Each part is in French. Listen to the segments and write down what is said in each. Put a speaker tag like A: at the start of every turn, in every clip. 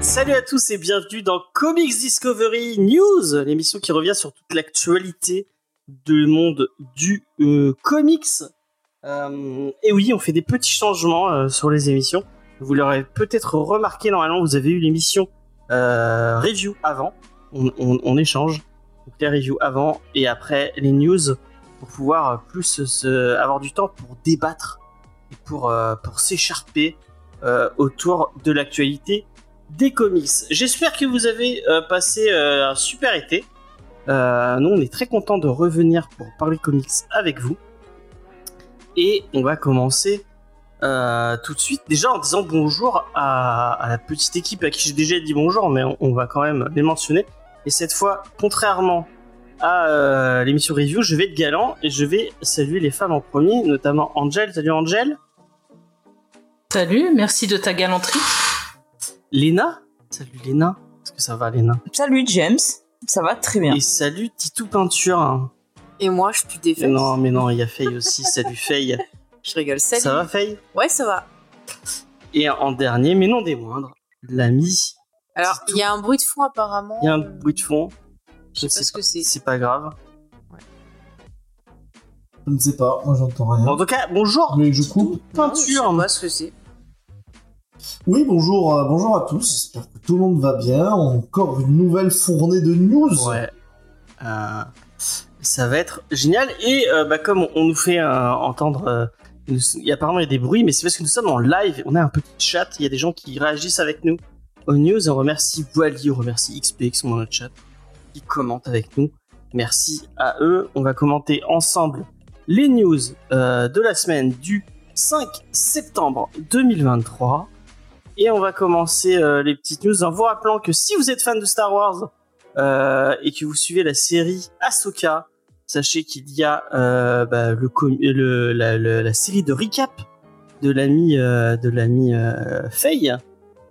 A: Salut à tous et bienvenue dans Comics Discovery News, l'émission qui revient sur toute l'actualité du monde du euh, comics. Euh, et oui, on fait des petits changements euh, sur les émissions. Vous l'aurez peut-être remarqué, normalement, vous avez eu l'émission euh, review avant. On, échange. Donc les reviews avant et après les news pour pouvoir plus se, avoir du temps pour débattre et pour, euh, pour s'écharper euh, autour de l'actualité des comics. J'espère que vous avez euh, passé euh, un super été. Euh, nous, on est très content de revenir pour parler comics avec vous. Et on va commencer euh, tout de suite, déjà en disant bonjour à, à la petite équipe à qui j'ai déjà dit bonjour, mais on, on va quand même les mentionner. Et cette fois, contrairement à euh, l'émission review, je vais être galant et je vais saluer les femmes en premier, notamment Angel. Salut Angel.
B: Salut, merci de ta galanterie.
A: Léna. Salut Léna. Est-ce que ça va Léna?
C: Salut James, ça va très bien.
A: Et salut Titou Peinture.
D: Et moi, je suis fesses.
A: Non, mais non, il y a Faye aussi. Salut Faye.
D: Je rigole. Salut.
A: Ça va Faye?
D: Ouais, ça va.
A: Et en dernier, mais non des moindres, l'ami.
D: Alors, il y a un bruit de fond apparemment.
A: Il y a un bruit de fond.
D: Je sais pas ce que c'est.
A: C'est pas grave.
E: Je ne sais pas, moi j'entends rien.
A: En tout cas, bonjour.
E: Que je coupe
D: Non, je sais
A: Peinture.
D: pas ce que c'est.
E: Oui, bonjour, euh, bonjour à tous, j'espère que tout le monde va bien. Encore une nouvelle fournée de news.
A: Ouais. Euh, ça va être génial. Et euh, bah, comme on, on nous fait euh, entendre, euh, il y a apparemment il y a des bruits, mais c'est parce que nous sommes en live. On a un petit chat. Il y a des gens qui réagissent avec nous aux news. On remercie Wally, on remercie XP qui sont dans notre chat, qui commentent avec nous. Merci à eux. On va commenter ensemble les news euh, de la semaine du 5 septembre 2023. Et on va commencer euh, les petites news en vous rappelant que si vous êtes fan de Star Wars, euh, et que vous suivez la série Ahsoka, sachez qu'il y a euh, bah, le, le- la, le- la série de recap de l'ami euh, de l'ami euh, Faye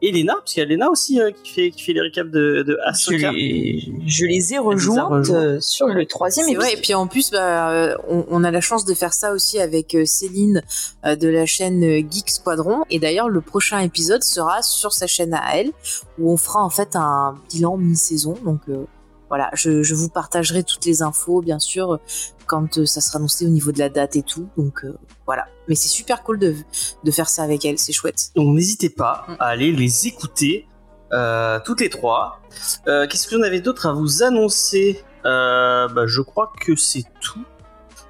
A: et Lena, parce qu'il y a Lena aussi euh, qui fait qui fait les recaps de, de
C: Je les, je les ai
A: les a
C: rejointes
A: rejoints.
C: euh, sur le troisième
D: vrai. Et
C: épisode.
D: puis en plus, bah, euh, on, on a la chance de faire ça aussi avec euh, Céline euh, de la chaîne euh, Geek Squadron. Et d'ailleurs, le prochain épisode sera sur sa chaîne à elle, où on fera en fait un bilan mi-saison. Donc euh, voilà, je, je vous partagerai toutes les infos, bien sûr, quand euh, ça sera annoncé au niveau de la date et tout. Donc euh, voilà. Mais c'est super cool de, de faire ça avec elle. C'est chouette.
A: Donc n'hésitez pas
D: Mm.
A: à aller les écouter euh, toutes les trois. Euh, Qu'est-ce que j'en avais d'autre à vous annoncer? Bah, Je crois que c'est tout.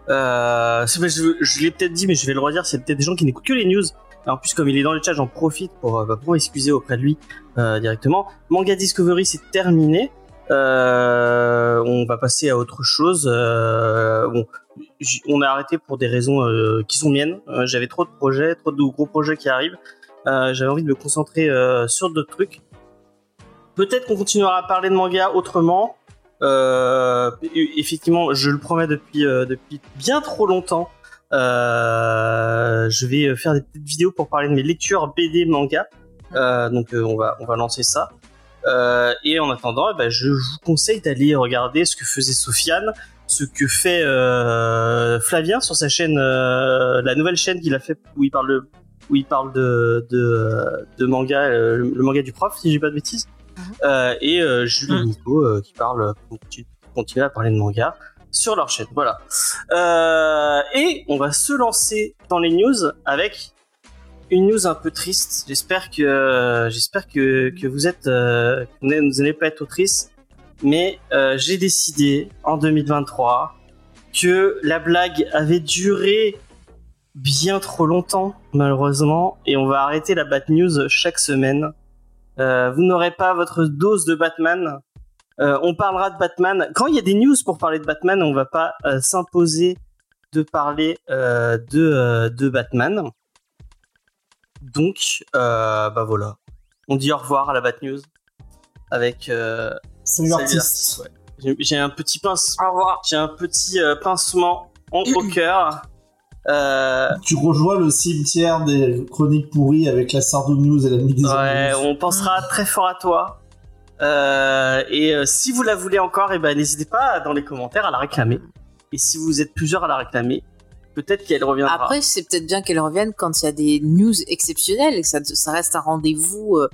A: Je je l'ai peut-être dit, mais je vais le redire. C'est peut-être des gens qui n'écoutent que les news. En plus, comme il est dans le chat, j'en profite pour, bah, pour m'excuser auprès de lui euh, directement. Manga Discovery, c'est terminé. Euh, on va passer à autre chose. Euh, bon, on a arrêté pour des raisons euh, qui sont miennes. Euh, J'avais trop de projets, trop de gros projets qui arrivent. Euh, J'avais envie de me concentrer sur d'autres trucs. Peut-être qu'on continuera à parler de manga autrement. E- effectivement, je le promets depuis depuis bien trop longtemps. Je vais faire des petites vidéos pour parler de mes lectures BD manga. Donc on va on va lancer ça. Euh, et en attendant, ben, je vous conseille d'aller regarder ce que faisait Sofiane, ce que fait euh, Flavien sur sa chaîne, euh, la nouvelle chaîne qu'il a fait où il parle de, où il parle de, de, de manga, euh, le, le manga du prof, si j'ai pas de bêtises. Euh, et euh, Julie et Nico euh, qui parlent, qui continuent à parler de manga sur leur chaîne. Voilà. Euh, et on va se lancer dans les news avec une news un peu triste. J'espère que j'espère que, que vous êtes euh, vous n'allez- pas être triste. Mais euh, j'ai décidé en 2023 que la blague avait duré bien trop longtemps malheureusement et on va arrêter la bad news chaque semaine. Euh, vous n'aurez pas votre dose de Batman. Euh, on parlera de Batman quand il y a des news pour parler de Batman. On va pas euh, s'imposer de parler euh, de euh, de Batman. Donc, euh, bah voilà. On dit au revoir à la Bat News avec. Euh,
E: Salut
A: Salut
E: l'artiste.
A: ouais. J'ai- J'ai un petit pince,
C: Au revoir.
A: j'ai un petit euh, pincement en- au cœur Euh,
E: Tu rejoins le cimetière des chroniques pourries avec la Sardou News et la Midi
A: ouais, on pensera très fort à toi. Euh, et euh, si vous la voulez encore, eh ben, n'hésitez pas dans les commentaires à la réclamer. Et si vous êtes plusieurs à la réclamer, peut-être qu'elle reviendra.
D: Après, c'est peut-être bien qu'elle revienne quand il y a des news exceptionnelles et que ça, ça reste un rendez-vous euh,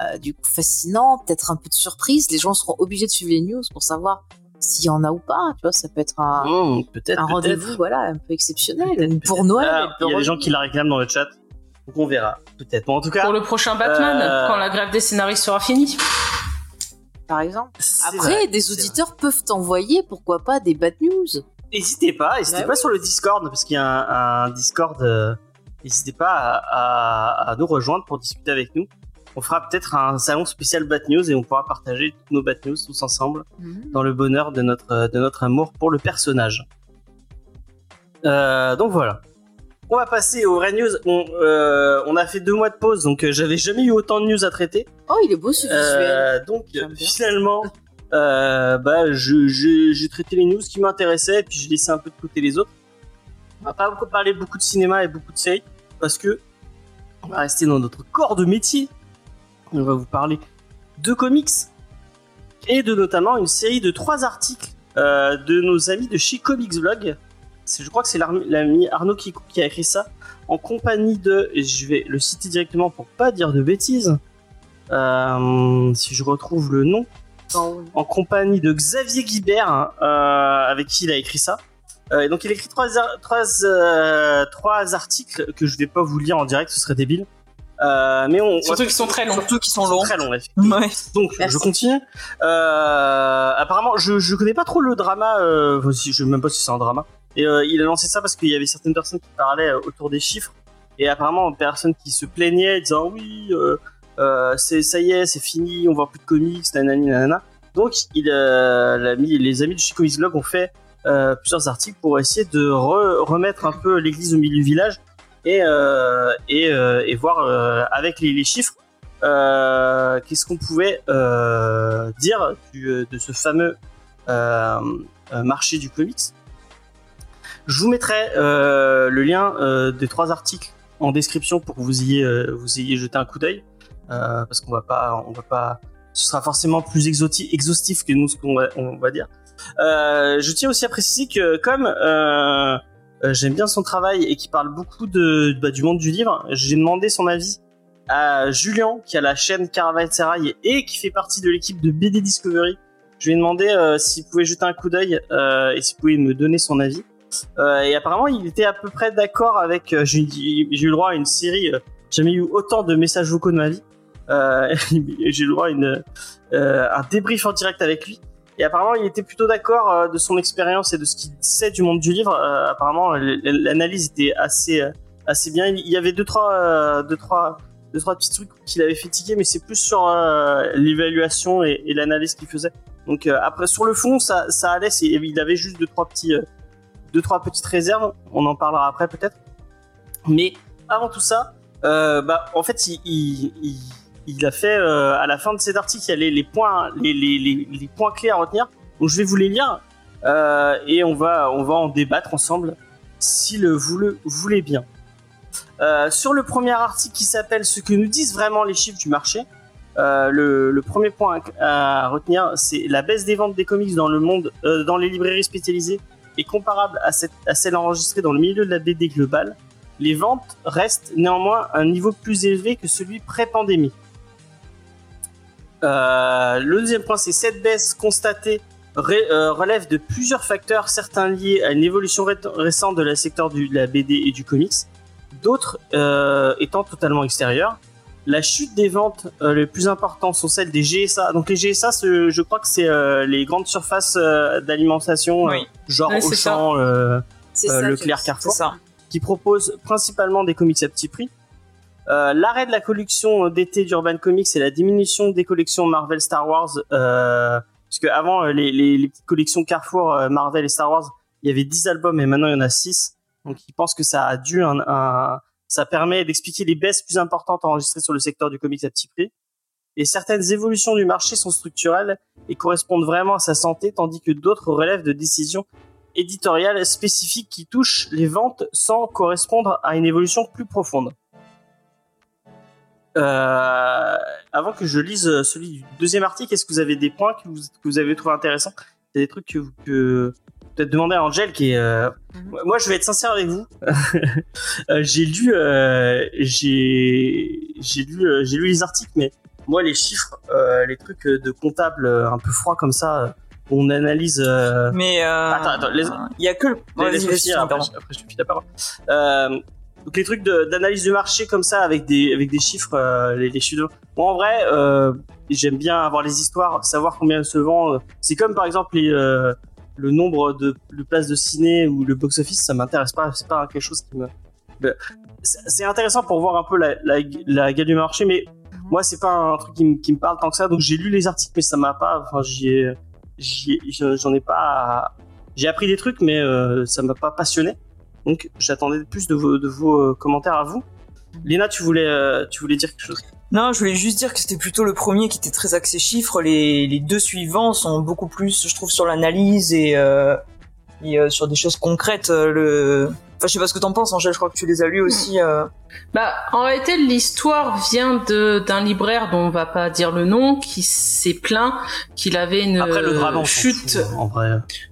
D: euh, du coup fascinant, peut-être un peu de surprise. Les gens seront obligés de suivre les news pour savoir s'il y en a ou pas. Tu vois, ça peut être un,
A: Mmh, peut-être.
D: un
A: peut-être.
D: rendez-vous, voilà, un peu exceptionnel.
A: Peut-être,
D: Pour. Noël,
A: Ah, Il y a des gens qui la réclament dans le chat. Donc on verra. Peut-être. Bon, en tout cas.
B: Pour le prochain Batman,
A: Euh,
B: quand la grève des scénaristes sera finie.
D: par exemple.
A: c'est
D: Après,
A: vrai,
D: des auditeurs peuvent t'envoyer, pourquoi pas, des bad news.
A: N'hésitez pas, n'hésitez
D: Bah
A: pas
D: oui.
A: sur le Discord, parce qu'il y a un, un Discord. euh, N'hésitez pas à, à- à nous rejoindre pour discuter avec nous. On fera peut-être un salon spécial Bat News et on pourra partager toutes nos Bat News tous ensemble dans le bonheur de notre, de notre amour pour le personnage. Euh, donc voilà. On va passer aux vraies news. On, euh, on a fait deux mois de pause, donc euh, j'avais jamais eu autant de news à traiter.
D: Oh, il est beau ce visuel.
A: Euh, donc finalement, euh, bah, je- je- j'ai traité les news qui m'intéressaient et puis j'ai laissé un peu de côté les autres. On va pas beaucoup parler beaucoup de cinéma et beaucoup de séries parce que on va rester dans notre corps de métier. On va vous parler de comics et de notamment une série de trois articles euh, de nos amis de chez Comics Blog. Je crois que c'est l'ami Arnaud qui, a écrit ça en compagnie de. Je vais le citer directement pour pas dire de bêtises. Euh, si je retrouve le nom, en compagnie de Xavier Guibert, hein, euh, avec qui il a écrit ça. Euh, et donc il a écrit trois, euh, trois articles que je vais pas vous lire en direct, ce serait débile. Euh, mais on,
B: Surtout qu'ils sont très longs.
C: Surtout qu'ils sont longs.
A: très longs, effectivement.
C: Ouais.
A: Donc
D: Merci.
A: je continue. Euh, apparemment, je, je connais pas trop le drama. Euh, je sais même pas si c'est un drama. Et euh, il a lancé ça parce qu'il y avait certaines personnes qui parlaient autour des chiffres et apparemment personnes qui se plaignaient disant oui, euh, c'est ça y est, c'est fini, on voit plus de comics, nanani nanana. Donc il, euh, l'ami- les amis de chez Comics Blog ont fait euh, plusieurs articles pour essayer de re- remettre un peu l'église au milieu du village et euh, euh, voir euh, avec les, chiffres euh, qu'est-ce qu'on pouvait euh, dire du- de ce fameux euh, euh, marché du comics. Je vous mettrai euh, le lien euh, des trois articles en description pour que vous ayez, euh, vous ayez jeté un coup d'œil, euh, parce qu'on va pas, on va pas, ce sera forcément plus exhaustif que nous ce qu'on va, on va dire. Euh, je tiens aussi à préciser que comme euh, j'aime bien son travail et qu'il parle beaucoup bah, du monde du livre, j'ai demandé son avis à Julien qui a la chaîne Caravanserai et qui fait partie de l'équipe de BD Discovery. Je lui ai demandé s'il pouvait jeter un coup d'œil et s'il pouvait me donner son avis. Et apparemment, il était à peu près d'accord avec. j'ai eu le droit à une série. jamais eu autant de messages vocaux de ma vie. Euh, j'ai eu le droit à une, euh, un débrief en direct avec lui. Et apparemment, il était plutôt d'accord euh, de son expérience et de ce qu'il sait du monde du livre. Apparemment, l'analyse était assez, assez bien. Il y avait deux trois, deux trois, deux trois petits trucs qu'il avait fait tiquer, mais c'est plus sur euh, l'évaluation et, l'analyse qu'il faisait. Donc euh, après, sur le fond, ça, ça allait. Il avait juste deux trois petits, euh, deux trois petites réserves. On en parlera après peut-être. Mais avant tout ça, bah en fait, il, il, il, il a fait euh, à la fin de cet article, il y a les, points, les, points clés à retenir. Donc je vais vous les lire euh, et on va, on va en débattre ensemble si le, vous le voulez bien. Euh, sur le premier article qui s'appelle Ce que nous disent vraiment les chiffres du marché, le, premier point à, retenir, c'est la baisse des ventes des comics dans le monde, dans les librairies spécialisées est comparable à celle enregistrée dans le milieu de la BD globale. Les ventes restent néanmoins à un niveau plus élevé que celui pré-pandémie. Euh, le deuxième point, c'est cette baisse constatée ré- euh, relève de plusieurs facteurs, certains liés à une évolution ré- récente de la secteur du- de la BD et du comics, d'autres euh, étant totalement extérieurs. La chute des ventes euh, les plus importantes sont celles des GSA. Donc les GSA, je crois que c'est euh, les grandes surfaces euh, d'alimentation,
C: Oui.
A: euh, genre
B: c'est
A: Auchan, euh, euh,
D: ça,
A: Leclerc, Carrefour
C: ça.
A: qui propose principalement des comics à petit prix. Euh, L'arrêt de la collection d'été d'Urban Comics et la diminution des collections Marvel Star Wars, euh, puisque avant euh, les, les, collections Carrefour, euh, Marvel et Star Wars, il y avait 10 albums et maintenant il y en a 6. Donc ils pensent que ça a dû un, un- ça permet d'expliquer les baisses plus importantes enregistrées sur le secteur du comics à petit prix. Et certaines évolutions du marché sont structurelles et correspondent vraiment à sa santé, tandis que d'autres relèvent de décisions éditoriale spécifique qui touche les ventes sans correspondre à une évolution plus profonde. Euh, avant que je lise celui du deuxième article, est-ce que vous avez des points que vous, que vous avez trouvé intéressants? C'est des trucs que, vous- que peut-être demander à Angèle qui est. euh,
D: Mhm.
A: Moi, je vais être sincère avec vous. Euh, j'ai lu, euh, j'ai, j'ai lu, euh, j'ai lu les articles, mais moi, les chiffres, euh, les trucs de comptable euh, un peu froid comme ça, euh, on analyse. euh,
C: Mais euh,
A: Attends, attends,
C: il y a que le.
A: les-
C: Vas-y,
A: laisse-moi
C: vas-y,
A: finir, après, après, je te file la parole. Donc les trucs d'analyse du marché comme ça avec des avec des chiffres, euh, les, les Moi en vrai, euh, j'aime bien avoir les histoires, savoir combien se vend. C'est comme par exemple les, euh, le nombre de, de places de ciné ou le box office, ça m'intéresse pas. C'est pas quelque chose qui me. Ben, C'est intéressant pour voir un peu la la, la gueule du marché, mais moi c'est pas un truc qui, me- qui me parle tant que ça. Donc j'ai lu les articles, mais ça m'a pas. Enfin j'y ai- ai- j'en ai pas. J'ai appris des trucs, mais euh, ça m'a pas passionné. Donc j'attendais plus de vos, euh, commentaires à vous. Léna, tu voulais, euh, tu voulais dire quelque chose?
C: Non, je voulais juste dire que c'était plutôt le premier qui était très axé chiffres. Les, les deux suivants sont beaucoup plus, je trouve, sur l'analyse et, euh, sur des choses concrètes. le... Enfin, je sais pas ce que t'en penses, Angèle, je crois que tu les as lus aussi. euh.
B: Bah, en réalité, l'histoire vient de d'un libraire dont on va pas dire le nom, qui s'est plaint qu'il avait une
A: Après le drame, on
B: chute.
A: fout, en vrai.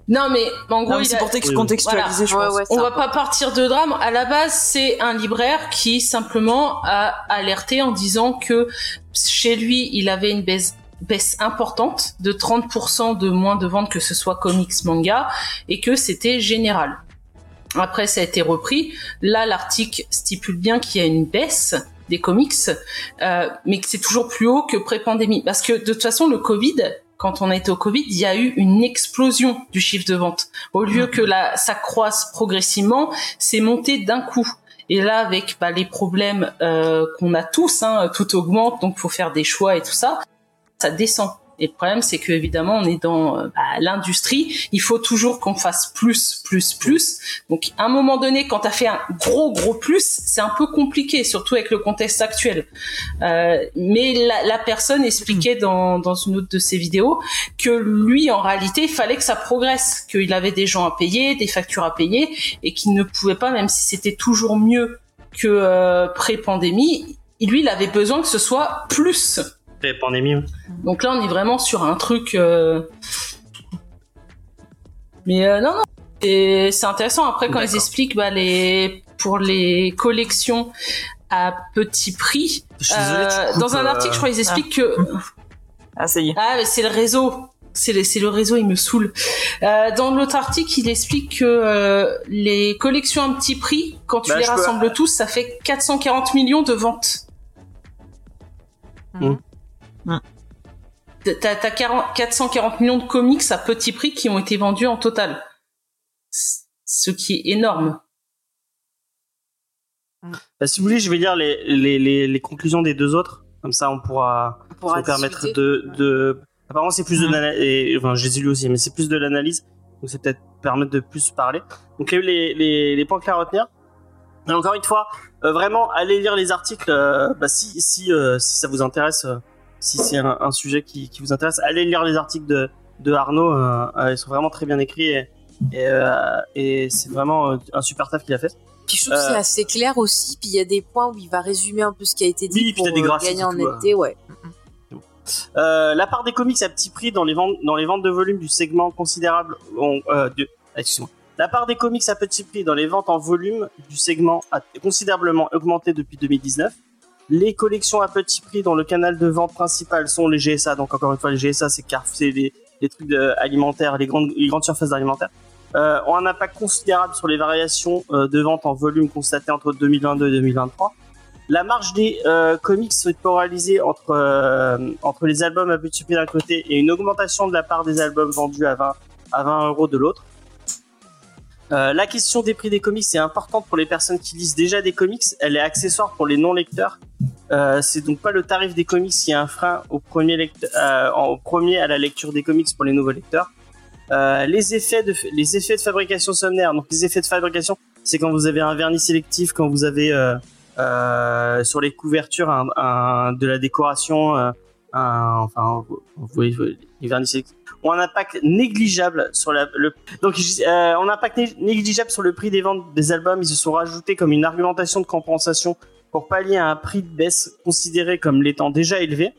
B: Non, mais en gros,
C: c'est
B: a-
C: pour
A: Oui,
C: contextualiser, je
D: Ouais,
C: pense.
D: ouais,
B: on
D: c'est
B: va
D: important.
B: pas partir de drame. À la base, c'est un libraire qui simplement a alerté en disant que chez lui, il avait une baisse baisse importante de 30% de moins de ventes que ce soit comics manga et que c'était général. Après, ça a été repris. Là, l'article stipule bien qu'il y a une baisse des comics, euh, mais que c'est toujours plus haut que pré-pandémie. Parce que de toute façon, le Covid, quand on a été au Covid, il y a eu une explosion du chiffre de vente. Au lieu que la, ça croisse progressivement, c'est monté d'un coup. Et là, avec bah, les problèmes euh, qu'on a tous, hein, tout augmente, donc faut faire des choix et tout ça, ça descend. Et le problème, c'est que évidemment, on est dans euh, bah, l'industrie. Il faut toujours qu'on fasse plus, plus, plus. Donc, à un moment donné, quand tu as fait un gros, gros plus, c'est un peu compliqué, surtout avec le contexte actuel. Euh, mais la, la personne expliquait dans, dans une autre de ses vidéos que lui, en réalité, il fallait que ça progresse, qu'il avait des gens à payer, des factures à payer, et qu'il ne pouvait pas, même si c'était toujours mieux que euh, pré-pandémie, lui, il avait besoin que ce soit plus.
A: Oui.
B: Donc là, on est vraiment sur un truc. euh, Mais euh, non, non, c'est c'est intéressant. Après, quand ils expliquent bah, les pour les collections à petit prix,
A: Je suis désolé, tu
B: euh,
A: coupes,
B: dans un
A: euh,
B: article, je crois, ils expliquent que
C: Ah, ça y est.
B: ah, mais c'est le réseau. C'est le, réseau, il me saoule. Euh, dans l'autre article, il explique que euh, les collections à petit prix, quand tu
A: Bah,
B: les
A: peux-
B: rassembles tous, ça fait 440 millions de ventes.
A: Mm.
C: Mm.
B: T'as, t'as 40 440 millions de comics à petit prix qui ont été vendus en total. Ce qui est énorme.
A: Bah, si vous voulez, je vais lire les, les, les, les conclusions des deux autres. Comme ça, on pourra,
D: On pourra
A: se permettre de, de. Apparemment, c'est plus de
C: Mhm.
A: l'analyse. Enfin, je les ai lus aussi, mais c'est plus de l'analyse. Donc, c'est peut-être permettre de plus parler. Donc, les, les, les, les points clés à retenir. Et encore une fois, euh, vraiment, allez lire les articles. euh, bah, si, si, euh, si ça vous intéresse, euh, si c'est un, un sujet qui, qui vous intéresse, allez lire les articles de, de Arnaud. euh, euh, ils sont vraiment très bien écrits et, et, euh, et c'est vraiment un super taf qu'il a fait.
D: Puis je trouve que c'est assez clair aussi. Puis il y a des points où il va résumer un peu ce qui a été dit
A: Oui, puis
D: pour
A: t'as des
D: euh, gagner en netteté. Ouais.
A: Euh, la part des comics à petit prix dans les ventes, dans les ventes de volume du segment considérable. ont- euh, de- excuse-moi. La part des comics à petit prix dans les ventes en volume du segment a considérablement augmenté depuis 2019. Les collections à petit prix dans le canal de vente principal sont les GSA. Donc encore une fois, les GSA, c'est les, les trucs alimentaires, les grandes, les grandes surfaces alimentaires. Euh, ont un impact considérable sur les variations euh, de vente en volume constatées entre 2022 et 2023. La marge des euh, comics est polarisée entre, euh, entre les albums à petit prix d'un côté et une augmentation de la part des albums vendus à 20, à 20 euros de l'autre. Euh, la question des prix des comics est importante pour les personnes qui lisent déjà des comics. Elle est accessoire pour les non-lecteurs. Euh, c'est donc pas le tarif des comics qui est un frein au premier, lect- euh, au premier à la lecture des comics pour les nouveaux lecteurs. Euh, les effets de les effets de fabrication sommaire. Donc les effets de fabrication, c'est quand vous avez un vernis sélectif, quand vous avez euh, sur les couvertures un, un- de la décoration, un, enfin, vous voyez, les vernis sélectifs ont un impact négligeable sur la, le, donc, euh, ont un impact négligeable sur le prix des ventes des albums. Ils se sont rajoutés comme une argumentation de compensation pour pallier à un prix de baisse considéré comme l'étant déjà élevé.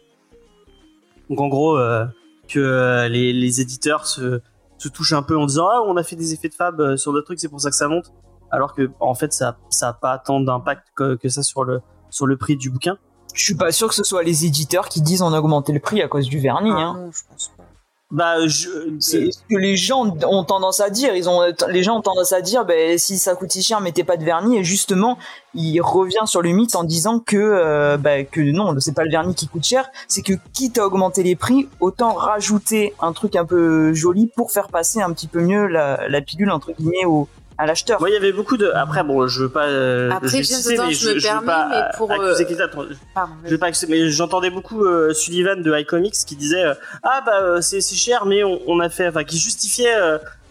A: Donc, en gros, euh, que euh, les, les, éditeurs se, se touchent un peu en disant ah on a fait des effets de fab sur d'autres trucs, c'est pour ça que ça monte, alors que en fait ça ça a pas tant d'impact que, que ça sur le sur le prix du bouquin.
C: Je suis pas sûr que ce soit les éditeurs qui disent on a augmenté le prix à cause du vernis. Ah, hein. Non, je pense pas.
A: Bah, je...
C: c'est ce que les gens ont tendance à dire. Ils ont, les gens ont tendance à dire, ben si ça coûte si cher, mettez pas de vernis. Et justement, il revient sur le mythe en disant que, euh, bah, que non, c'est pas le vernis qui coûte cher, c'est que quitte à augmenter les prix, autant rajouter un truc un peu joli pour faire passer un petit peu mieux la, la pilule entre guillemets au, à l'acheteur.
A: Moi, il y avait beaucoup de. Après, bon, je veux pas.
D: Euh, Après, je,
A: citer,
D: mais je, me je permets, pas mais pour. Accuser
A: euh... Pardon, je veux pas accuser, mais j'entendais beaucoup euh, Sullivan de iComics qui disait euh, Ah, bah, c'est cher, mais on, on, a fait. Enfin, qui justifiait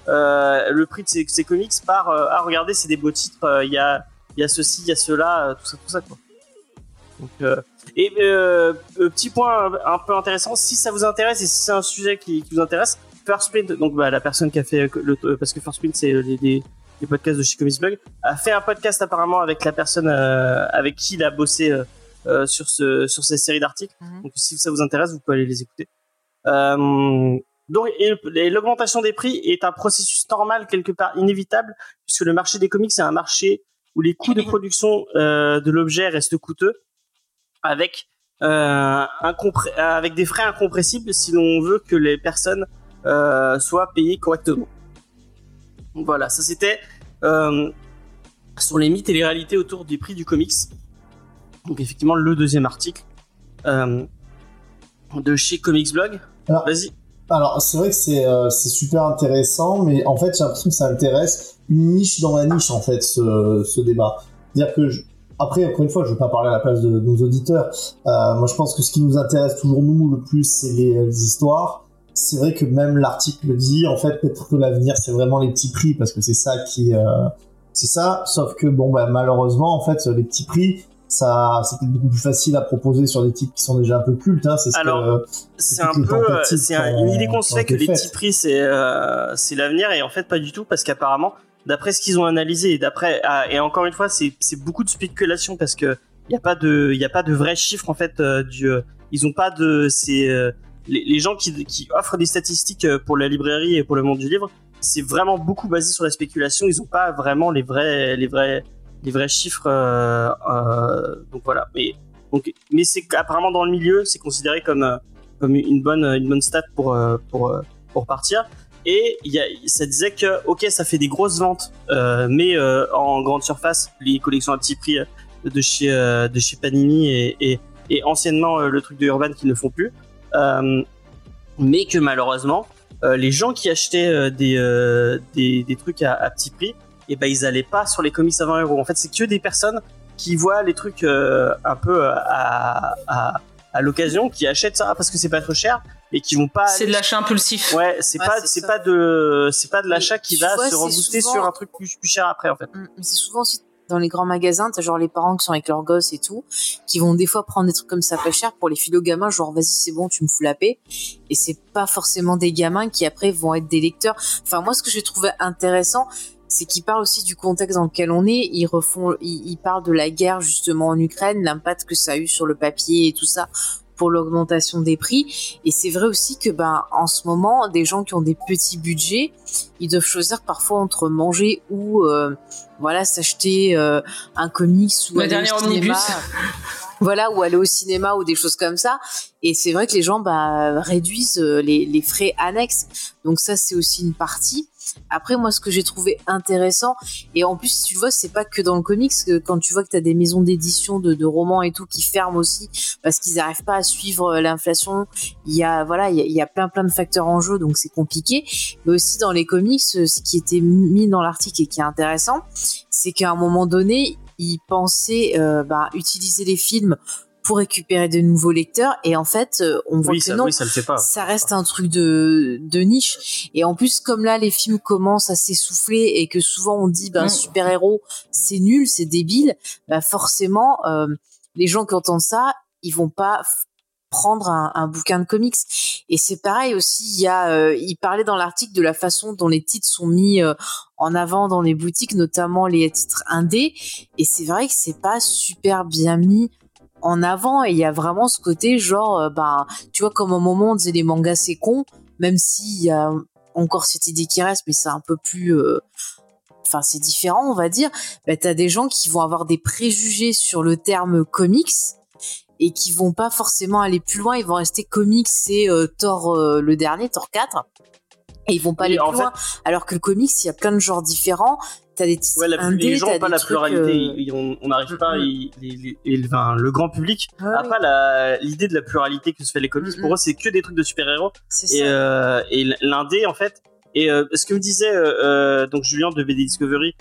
A: le prix de ces, ces comics par Ah, regardez, c'est des beaux titres, il y, a, y a ceci, il y a cela, tout ça, tout ça, quoi. Donc, et petit point un peu intéressant, si ça vous intéresse et si c'est un sujet qui, qui vous intéresse, First Print, donc bah, la personne qui a fait le, parce que First Print c'est les, les, les podcasts de chez Comics a fait un podcast apparemment avec la personne euh, avec qui il a bossé euh, euh, sur ce sur ces séries d'articles. Mhm. Donc si ça vous intéresse, vous pouvez aller les écouter. donc l'augmentation des prix est un processus normal quelque part inévitable puisque le marché des comics c'est un marché où les coûts de production de l'objet restent coûteux avec euh, avec des frais incompressibles si l'on veut que les personnes euh, soient payées correctement. Voilà, ça c'était euh, sur les mythes et les réalités autour du prix du comics. Donc effectivement le deuxième article euh, de chez Comics Blog. Vas-y.
E: Alors c'est vrai que c'est euh, super intéressant, mais en fait j'ai l'impression que ça intéresse une niche dans la niche en fait ce, ce débat. C'est-à-dire que après encore une fois je veux pas parler à la place de, nos auditeurs. Euh, moi je pense que ce qui nous intéresse toujours nous le plus c'est les, les histoires c'est vrai que même l'article dit en fait peut-être que l'avenir c'est vraiment les petits prix parce que c'est ça qui euh, c'est ça. Sauf que bon bah malheureusement en fait les petits prix ça c'est beaucoup plus facile à proposer sur des titres qui sont déjà un peu cultes hein, c'est ce
A: alors c'est un peu c'est une idée qu'on se fait que les petits prix c'est euh, c'est l'avenir et en fait pas du tout parce qu'apparemment d'après ce qu'ils ont analysé et d'après ah, et encore une fois c'est beaucoup de spéculation parce que il y a pas de il a pas de vrais chiffres en fait euh, du ils ont pas de c'est les, gens qui, offrent des statistiques euh, pour la librairie et pour le monde du livre, c'est vraiment beaucoup basé sur la spéculation. Ils n'ont pas vraiment les vrais, les vrais, les vrais chiffres. Euh, euh, donc voilà. Mais donc, mais c'est apparemment dans le milieu, c'est considéré comme comme une bonne une bonne stat pour pour partir. Et y a, ça disait que ok, ça fait des grosses ventes, mais en grande surface, les collections à petit prix de chez de chez Panini et, et, et anciennement le truc de Urban qui ne font plus. Euh, mais que malheureusement, euh, les gens qui achetaient euh, des, des, des, trucs à, à, petit prix, et eh ben ils allaient pas sur les comics à 20 euros. En fait, c'est que des personnes qui voient les trucs un peu à, à, à l'occasion, qui achètent ça parce que c'est pas trop cher, et qui vont pas.
B: C'est de l'achat impulsif.
A: Ouais, c'est pas, c'est pas de, c'est pas de l'achat qui va se rebooster sur un truc plus, plus cher après en fait.
D: Mm, mais c'est souvent aussi dans les grands magasins, t'as genre les parents qui sont avec leurs gosses et tout, qui vont des fois prendre des trucs comme ça pas cher pour les aux gamins, genre vas-y c'est bon, tu me fous la paix. Et c'est pas forcément des gamins qui après vont être des lecteurs. Enfin moi ce que j'ai trouvé intéressant, c'est qu'ils parlent aussi du contexte dans lequel on est. Ils refont, ils, parlent de la guerre justement en Ukraine, l'impact que ça a eu sur le papier et tout ça pour l'augmentation des prix. Et c'est vrai aussi que ben en ce moment, des gens qui ont des petits budgets, ils doivent choisir parfois entre manger ou euh, voilà s'acheter euh, un comics ou
B: aller au cinéma.
D: voilà ou aller au cinéma ou des choses comme ça et c'est vrai que les gens bah, réduisent euh, les, les frais annexes donc ça c'est aussi une partie après, moi, ce que j'ai trouvé intéressant, et en plus, tu vois, c'est pas que dans le comics, quand tu vois que tu as des maisons d'édition de, romans et tout qui ferment aussi parce qu'ils n'arrivent pas à suivre euh, l'inflation. Il y a, voilà, il y a, il y a plein plein de facteurs en jeu, donc c'est compliqué. Mais aussi dans les comics, euh, ce qui était mis dans l'article et qui est intéressant, c'est qu'à un moment donné, ils pensaient euh, bah, utiliser les films pour récupérer de nouveaux lecteurs et en fait euh, on voit que non ça, reste un truc de, de niche et en plus comme là les films commencent à s'essouffler et que souvent on dit ben super héros c'est nul c'est débile bah forcément euh, les gens qui entendent ça ils vont pas prendre un, un bouquin de comics. Et c'est pareil aussi, il y a, euh, il parlait dans l'article de la façon dont les titres sont mis euh, en avant dans les boutiques, notamment les titres indés. Et c'est vrai que c'est pas super bien mis en avant. Et il y a vraiment ce côté genre, euh, ben, tu vois, comme au moment on disait les mangas c'est con, même s'il y a encore cette idée qui reste, mais c'est un peu plus enfin c'est différent on va dire bah, t'as des gens qui vont avoir des préjugés sur le terme comics et qui vont pas forcément aller plus loin. Ils vont rester comics c'est euh, Thor euh, le dernier Thor 4 et ils vont pas
A: Oui,
D: aller plus loin. alors que le comics il y a plein de genres différents t'as des titres
A: Ouais, la,
D: indés,
A: les gens pas la pluralité.
D: euh,
A: on n'arrive pas.
D: Mm, mm.
A: et, enfin, le grand public
D: ouais,
A: a pas l'idée de la pluralité que se fait les comics.
D: Mm,
A: Pour
D: mm.
A: eux, c'est que des trucs de super-héros.
D: c'est
A: Et, euh, et l'indé, en fait. Et euh, ce que me disait euh, donc Julien de BD Discovery,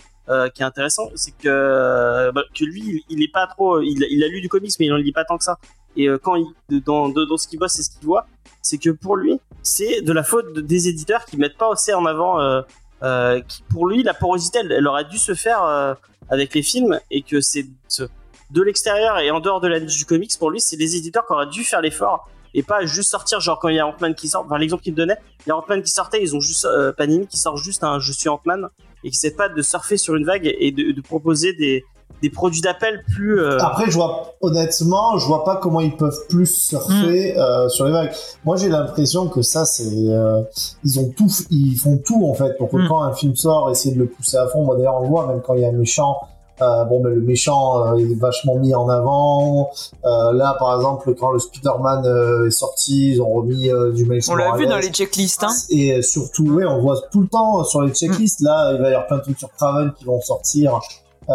A: qui est intéressant, c'est que bah, que lui, il, est pas trop. Il, a lu du comics, mais il en lit pas tant que ça. Et quand il dans, dans, dans ce qu'il bosse et ce qu'il voit, c'est que pour lui, c'est de la faute de- des éditeurs qui mettent pas assez en avant. Euh, qui, pour lui, la porosité, elle, elle aurait dû se faire euh, avec les films, et que c'est ce- de l'extérieur et en dehors de la niche du comics. Pour lui, c'est les éditeurs qui auraient dû faire l'effort et pas juste sortir genre quand il y a Ant-Man qui sort. Enfin, l'exemple qu'il donnait, il y a Ant-Man qui sortait, ils ont juste euh, Panini qui sort juste un Je suis Ant-Man et qui essaie pas de surfer sur une vague et de, de proposer des, des produits d'appel plus. euh,
E: Après, je vois, honnêtement, je vois pas comment ils peuvent plus surfer
A: Mm.
E: euh, sur les vagues. Moi, j'ai l'impression que ça, c'est, euh, ils ont tout, ils font tout en fait pour que
C: Mm.
E: quand un film sort, essayer de le pousser à fond. Moi, d'ailleurs, on le voit même quand il y a un méchant. Euh, bon, ben le méchant euh, est vachement mis en avant. Euh, là, par exemple, quand le Spider-Man euh, est sorti, ils ont remis euh, du Miles
C: On l'a vu dans les checklists. Hein.
E: Et surtout, ouais, on voit tout le temps sur les checklists. Là, il va y avoir plein de trucs sur Craven qui vont sortir. Euh,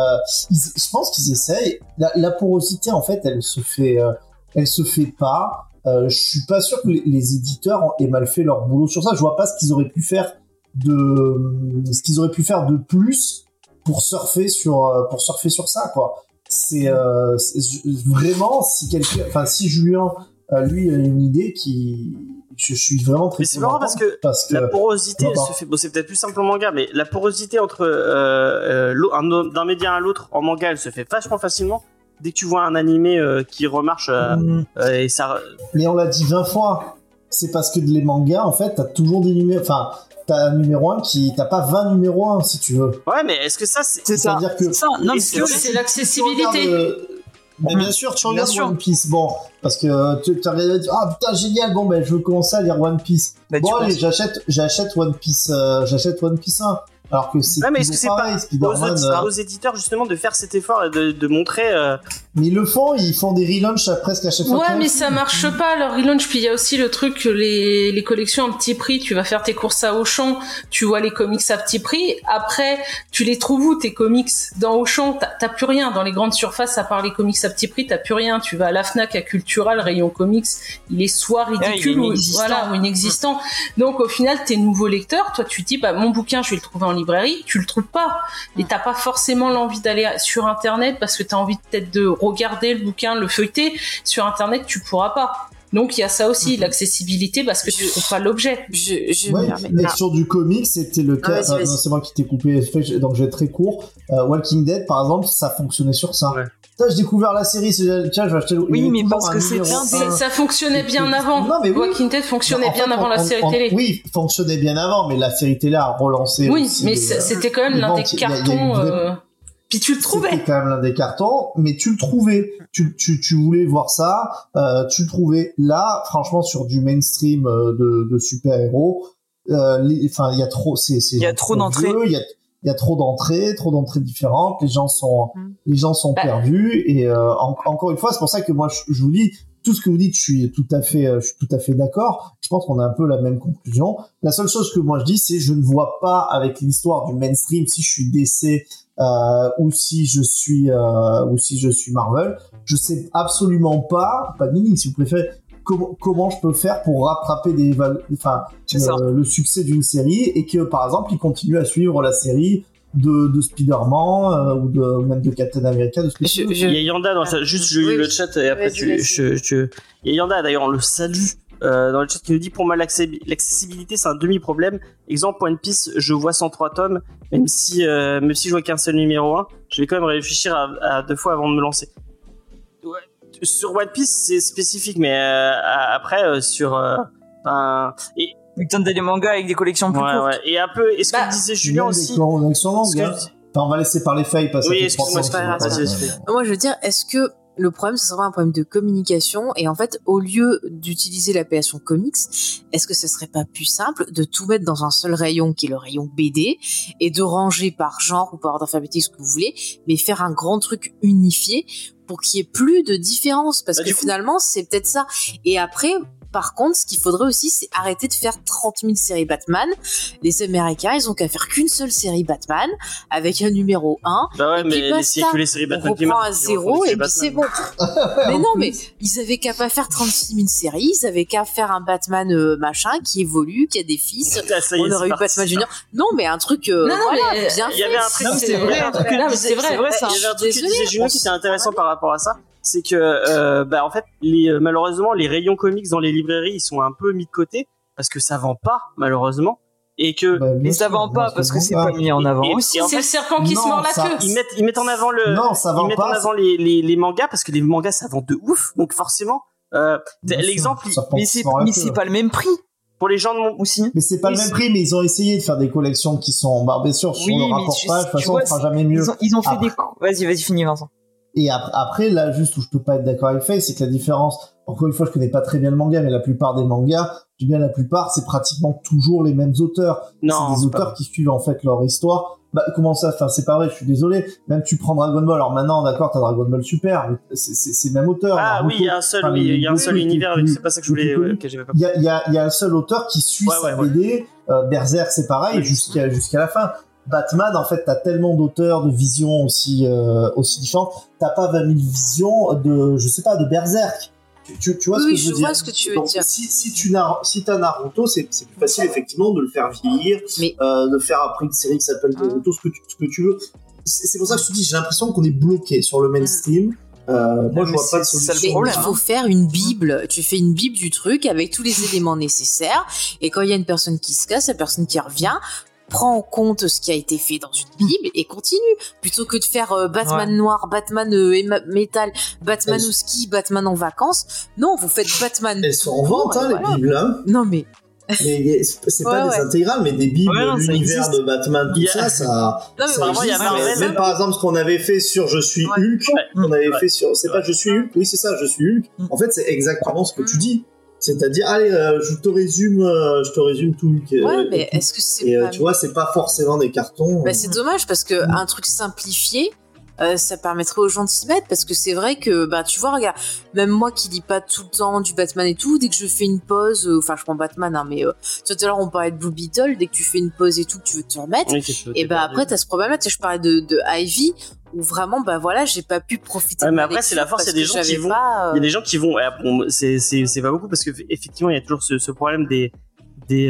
E: ils- je pense qu'ils essayent. La, la porosité, en fait, elle se fait, euh, elle se fait pas. Euh, je suis pas sûr que les, les éditeurs aient mal fait leur boulot sur ça. Je vois pas ce qu'ils auraient pu faire de, ce qu'ils auraient pu faire de plus pour surfer sur, pour surfer sur ça, quoi. C'est vraiment si quelqu'un, enfin si Julien, lui, a une idée qui, je, je suis vraiment très
A: Mais c'est marrant
E: content
A: parce que
E: parce que
A: La porosité, elle se fait. Bon, c'est peut-être plus simple en manga, mais la porosité entre euh, euh, d'un média à l'autre en manga, elle se fait vachement facilement. Dès que tu vois un animé euh, qui remarche euh,
C: Mm.
A: euh, et ça,
E: Mais on l'a dit 20 fois. C'est parce que les mangas, en fait, t'as toujours des numéros. Enfin, t'as un numéro 1 qui. T'as pas 20 numéros 1 si tu veux.
A: ouais, mais est-ce que ça, c'est
C: ça.
E: Que.
C: C'est ça. Non, mais c'est
B: l'accessibilité.
E: Mais bien sûr, tu regardes. One Piece. Bon, parce que euh, tu tu dis, ah putain, génial, bon, ben je veux commencer à lire One Piece.
C: Tu
E: bon, allez, j'achète, j'achète One Piece, euh, j'achète One Piece 1. Alors que c'est
A: Ouais, mais est-ce que c'est
E: pareil,
A: aux,
E: euh,
A: aux éditeurs justement de faire cet effort et de, de montrer euh,
E: Mais ils le font, ils font des relaunchs à presque à chaque fois.
B: Ouais, mais ça marche pas leur relaunch. Puis il y a aussi le truc les, les collections à petit prix, tu vas faire tes courses à Auchan, tu vois les comics à petit prix. Après, tu les trouves où tes comics? Dans Auchan, t'as- plus rien. Dans les grandes surfaces, à part les comics à petit prix, t'as plus rien. Tu vas à la Fnac, à Cultura, le rayon comics, il est soit
C: est
B: ridicule ou,
C: inexistant.
B: voilà, ou inexistant. Donc au final, t'es nouveau lecteur. Toi, tu te dis, bah mon bouquin, je vais le trouver en librairie. Tu le trouves pas. Et t'as pas forcément l'envie d'aller sur Internet parce que t'as envie peut-être de regarder le bouquin, le feuilleter. Sur Internet, tu pourras pas. Donc il y a ça aussi, l'accessibilité, parce que tu trouves pas l'objet.
D: je, je
E: Ouais, mais sur du comics, c'était le
D: Ah,
E: cas. euh, c'est moi qui t'ai coupé, donc je vais être très court. Euh, Walking Dead, par exemple, ça fonctionnait sur ça.
A: Ouais.
E: Putain, j'ai découvert la série, c'est- tiens, je vais acheter le.
C: Oui, mais parce que c'est.
B: Ça fonctionnait bien avant.
E: Non, mais oui.
B: Walking Dead fonctionnait
E: fait,
B: bien avant
E: on-
B: la série
E: on-
B: télé.
E: Oui, fonctionnait bien avant, mais la série télé a relancé.
B: Oui,
E: aussi
B: mais
E: les-
B: c'est- c'était quand même l'un des
E: ventes, il y a- il y a
B: cartons. euh, Puis tu le
E: C'était
B: trouvais.
E: quand même l'un des cartons, mais tu le trouvais. Tu, tu, tu voulais voir ça, euh, tu le trouvais. Là, franchement, sur du mainstream euh, de, de super-héros, euh, enfin, il y a trop, c'est, c'est
C: Il y a trop d'entrées.
E: vieux, Il y a, il y a trop d'entrées, trop d'entrées différentes. Les gens sont,
D: Mm.
E: les gens sont
B: Bah.
E: perdus. Et euh, en- encore une fois, c'est pour ça que moi, je, je vous dis, tout ce que vous dites, je suis tout à fait, euh, je suis tout à fait d'accord. Je pense qu'on a un peu la même conclusion. La seule chose que moi je dis, c'est je ne vois pas avec l'histoire du mainstream si je suis DC euh, ou si je suis euh, ou si je suis Marvel, je sais absolument pas, pas Nini si vous préférez, comment comment je peux faire pour rattraper des enfin
C: ça.
E: euh, le succès d'une série et que par exemple ils continuent à suivre la série de, de Spider-Man euh, ou de ou même de Captain America de Space
D: Je- je-
A: Il y a Yanda dans le chat. Juste, je lis
D: Oui,
A: le chat et après tu,
D: vas-y.
A: je, je- Il y a Yanda d'ailleurs, on le salue. euh, dans le chat qui nous dit pour moi l'accessibilité c'est un demi problème exemple One Piece je vois 103 tomes même si euh, même si je vois qu'un seul numéro 1 je vais quand même réfléchir à, à deux fois avant de me lancer. Sur One Piece c'est spécifique, mais euh, après euh, sur euh, et
C: tente des mangas avec des collections plus
A: ouais,
C: courtes.
A: ouais. et un peu est-ce que
B: Bah,
A: disait
E: Julien
A: aussi que
E: hein. on va laisser parler Faye parce que
A: Oui,
E: 300
D: c'est pas. Moi, je veux dire, est-ce que le problème, ce serait un problème de communication et en fait, au lieu d'utiliser l'appellation comics, est-ce que ce serait pas plus simple de tout mettre dans un seul rayon qui est le rayon BD et de ranger par genre ou par ordre alphabétique ce que vous voulez, mais faire un grand truc unifié pour qu'il y ait plus de différence parce
A: Bah,
D: que finalement, c'est peut-être ça. Et après, par contre, ce qu'il faudrait aussi, c'est arrêter de faire 30 000 séries Batman. Les Américains, ils ont qu'à faire qu'une seule série Batman avec un numéro 1
A: Bah ouais,
D: Et
A: mais
D: basta.
A: s'il y a que les séries
D: on
A: Batman qui
D: reprend à zéro et puis c'est bon. mais non, mais ils avaient qu'à pas faire 36 000 séries, ils avaient qu'à faire un Batman euh, machin qui évolue, qui a des fils.
A: Ah, ça y
D: On aurait eu
A: parti.
D: Batman Junior. Non, mais un truc euh,
B: Non, non,
D: voilà,
B: mais,
D: bien
A: Il y avait un
D: fait.
C: vrai. un truc
B: c'est vrai.
C: c'est vrai ça.
A: Il y avait un truc
D: Désolée,
A: disait Julien
D: on
A: qui était intéressant par rapport à ça, c'est que euh, bah en fait les euh, malheureusement les rayons comics dans les librairies ils sont un peu mis de côté parce que ça vend pas malheureusement et que
E: Bah,
C: Mais ça vend pas parce que c'est
E: pas.
C: pas mis en avant
A: Et- et-
C: aussi.
B: C'est le serpent qui se mord la
E: ça-
B: queue.
A: ils mettent ils mettent en avant le
E: Non, ça
A: ils
E: vend
A: mettent en
E: pas.
A: avant les, les, les mangas parce que les mangas ça vend de ouf donc forcément euh, l'exemple
C: Mais c'est mais c'est pas le même prix
A: pour les gens de mon
C: aussi.
E: Mais c'est pas
A: Oui,
E: le même prix, mais ils ont essayé de faire des collections qui sont, bah, bien sûr, sur
C: Oui,
E: le rapport
C: tu-
E: page, de toute façon,
C: vois,
E: on fera jamais mieux.
C: Ils ont, ils ont fait
E: Après-
C: des. Vas-y, vas-y, finis Vincent.
E: Et ap- après, là, juste où je peux pas être d'accord avec Faye, c'est que la différence, encore une fois, je connais pas très bien le manga, mais la plupart des mangas, je dis bien la plupart, c'est pratiquement toujours les mêmes auteurs.
A: non
E: c'est des
A: pas
E: auteurs qui suivent, en fait, leur histoire. Bah, comment ça? Enfin, c'est pas vrai, je suis désolé. Même tu prends Dragon Ball, alors maintenant, d'accord, t'as Dragon Ball Super, c'est, c'est, c'est le même auteur.
A: ah oui il y a un seul oui, il y a un seul univers c'est pas ça que je voulais ouais, j'avais pas
E: Il y a, il y, a, il y a un seul auteur qui suit
A: Ouais, ouais.
E: BD. Euh, Berserk, c'est pareil, jusqu'à jusqu'à la fin. Batman, en fait, t'as tellement d'auteurs, de visions aussi euh, aussi différentes. T'as pas 20 000 visions de, je sais pas, de Berserk. Tu, tu, tu vois ce
D: Oui,
E: que je
D: je
E: veux dire?
D: vois ce que tu veux
E: Donc,
D: dire.
E: Si, si tu n'as si t'as Naruto, c'est plus facile effectivement de le faire vieillir,
D: Mais-
E: euh, de faire après une série qui s'appelle
D: Hein.
E: Naruto, ce que tu, ce que tu veux. C'est pour ça que je te dis, j'ai l'impression qu'on est bloqué sur le mainstream. Euh, moi, je vois pas de solution.
D: Il
C: hein.
D: faut faire une bible. Tu fais une bible du truc avec tous les éléments nécessaires. Et quand il y a une personne qui se casse, la personne qui revient prend en compte ce qui a été fait dans une bible et continue plutôt que de faire euh, Batman noir, Batman euh, métal, Batman
E: Elles-
D: au ski, Batman en vacances. Non, vous faites Batman.
E: Elles sont en vente, hein,
D: et
E: les
D: voilà.
E: bibles. Hein.
D: Non mais
E: c'est pas
D: Ouais,
E: des
D: ouais.
E: intégrales, mais des bibles,
C: non,
E: l'univers
C: existe.
E: de Batman, tout
A: Il y a-
E: ça, ça.
D: non mais
E: ça
A: vraiment, il y a
E: existe.
A: Marvel,
E: Même par exemple, ce qu'on avait fait sur Je suis
A: Ouais.
E: Hulk,
A: Ouais.
E: qu'on avait
A: Ouais.
E: fait sur. C'est pas Je suis Hulk Oui, c'est ça, Je suis Hulk.
C: Mm.
E: En fait, c'est exactement ce que tu dis. C'est-à-dire, allez, euh, je te résume, euh, je te résume tout euh,
D: ouais, mais est-ce que c'est
E: Et euh,
D: pas
E: tu vois, c'est pas forcément des cartons.
D: Bah, c'est dommage parce que un truc simplifié, euh, ça permettrait aux gens de s'y mettre parce que c'est vrai que bah tu vois regarde même moi qui lis pas tout le temps du Batman et tout dès que je fais une pause euh, enfin je prends Batman hein, mais euh, tout à l'heure on parlait de Blue Beetle dès que tu fais une pause et tout que tu veux te remettre
A: Oui,
D: et bah après t'as ce problème là tu sais, je parlais de, de Ivy où vraiment bah voilà j'ai pas pu profiter
A: Ouais, mais
D: ma
A: après, c'est la force, il y a des gens qui vont- Il y a des gens qui vont. c'est c'est pas beaucoup parce que effectivement il y a toujours ce, ce problème des des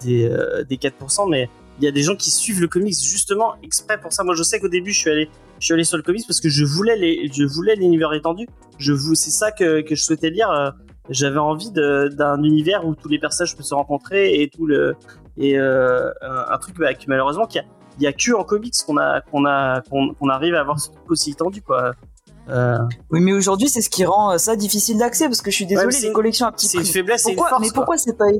A: des des 4%, mais il y a des gens qui suivent le comics justement exprès pour ça. Moi, je sais qu'au début, je suis allé je suis allé sur le comics parce que je voulais les je voulais l'univers étendu. Je vous c'est ça que que je souhaitais lire. euh, J'avais envie d'un univers où tous les personnages peuvent se rencontrer et tout le et euh, un, truc bah, malheureusement qu'il y a il y a que en comics qu'on a qu'on a qu'on arrive à avoir ce truc aussi étendu quoi. Euh,
C: Oui, mais aujourd'hui, c'est ce qui rend ça difficile d'accès parce que je suis
A: Ouais,
C: désolé,
A: c'est
C: les
A: une-
C: collections à petit
A: c'est une
C: prix.
A: faiblesse et une
C: Pourquoi
A: force.
C: Mais
A: quoi.
C: pourquoi c'est pas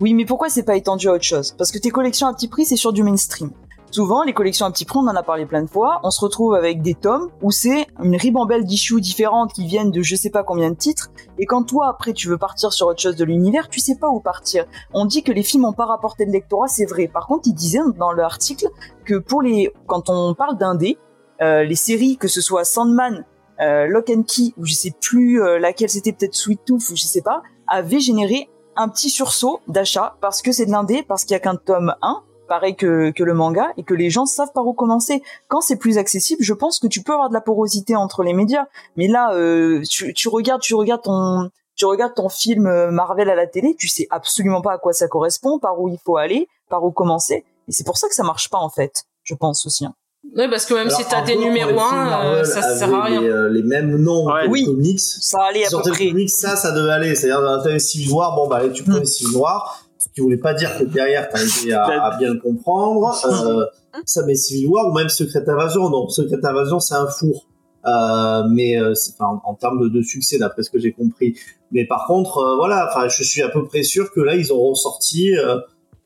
C: Oui, mais pourquoi c'est pas étendu à autre chose? Parce que tes collections à petit prix, c'est sur du mainstream. Souvent, les collections à petit prix, on en a parlé plein de fois, on se retrouve avec des tomes où c'est une ribambelle d'issues différentes qui viennent de je sais pas combien de titres, et quand toi, après, tu veux partir sur autre chose de l'univers, tu sais pas où partir. On dit que les films ont pas rapporté de lectorat, c'est vrai. Par contre, ils disaient dans l'article que pour les, quand on parle d'indé, euh, les séries, que ce soit Sandman, euh, Lock and Key, ou je sais plus euh, laquelle c'était, peut-être Sweet Tooth, ou je sais pas, avaient généré un petit sursaut d'achat parce que c'est de l'indé, parce qu'il y a qu'un tome 1, pareil que, que le manga, et que les gens savent par où commencer. Quand c'est plus accessible, je pense que tu peux avoir de la porosité entre les médias. Mais là, euh, tu, tu regardes, tu regardes ton, tu regardes ton film euh, Marvel à la télé, tu sais absolument pas à quoi ça correspond, par où il faut aller, par où commencer. Et c'est pour ça que ça marche pas en fait, je pense aussi. hein.
B: Oui, parce que même
E: Alors,
B: si t'as des
E: les
B: numéros
E: films
B: 1,
E: Marvel
B: ça sert à rien.
E: Les, euh, les mêmes noms
A: Ouais.
E: que les
C: Oui.
E: comics.
C: Ça allait à peu
E: Sur tes
C: près.
E: comics, ça, ça devait aller. C'est-à-dire, t'avais Civil War, bon, bah, allez, tu prenais
C: Mm.
E: Civil War. Ce qui voulait pas dire que derrière, t'arrivais à, à bien le comprendre. Euh, ça, mais Civil War ou même Secret Invasion. Non, Secret Invasion, c'est un four. Euh, mais euh, enfin, en, en termes de, de succès, d'après ce que j'ai compris. Mais par contre, euh, voilà, enfin, je suis à peu près sûr que là, ils auront sorti euh,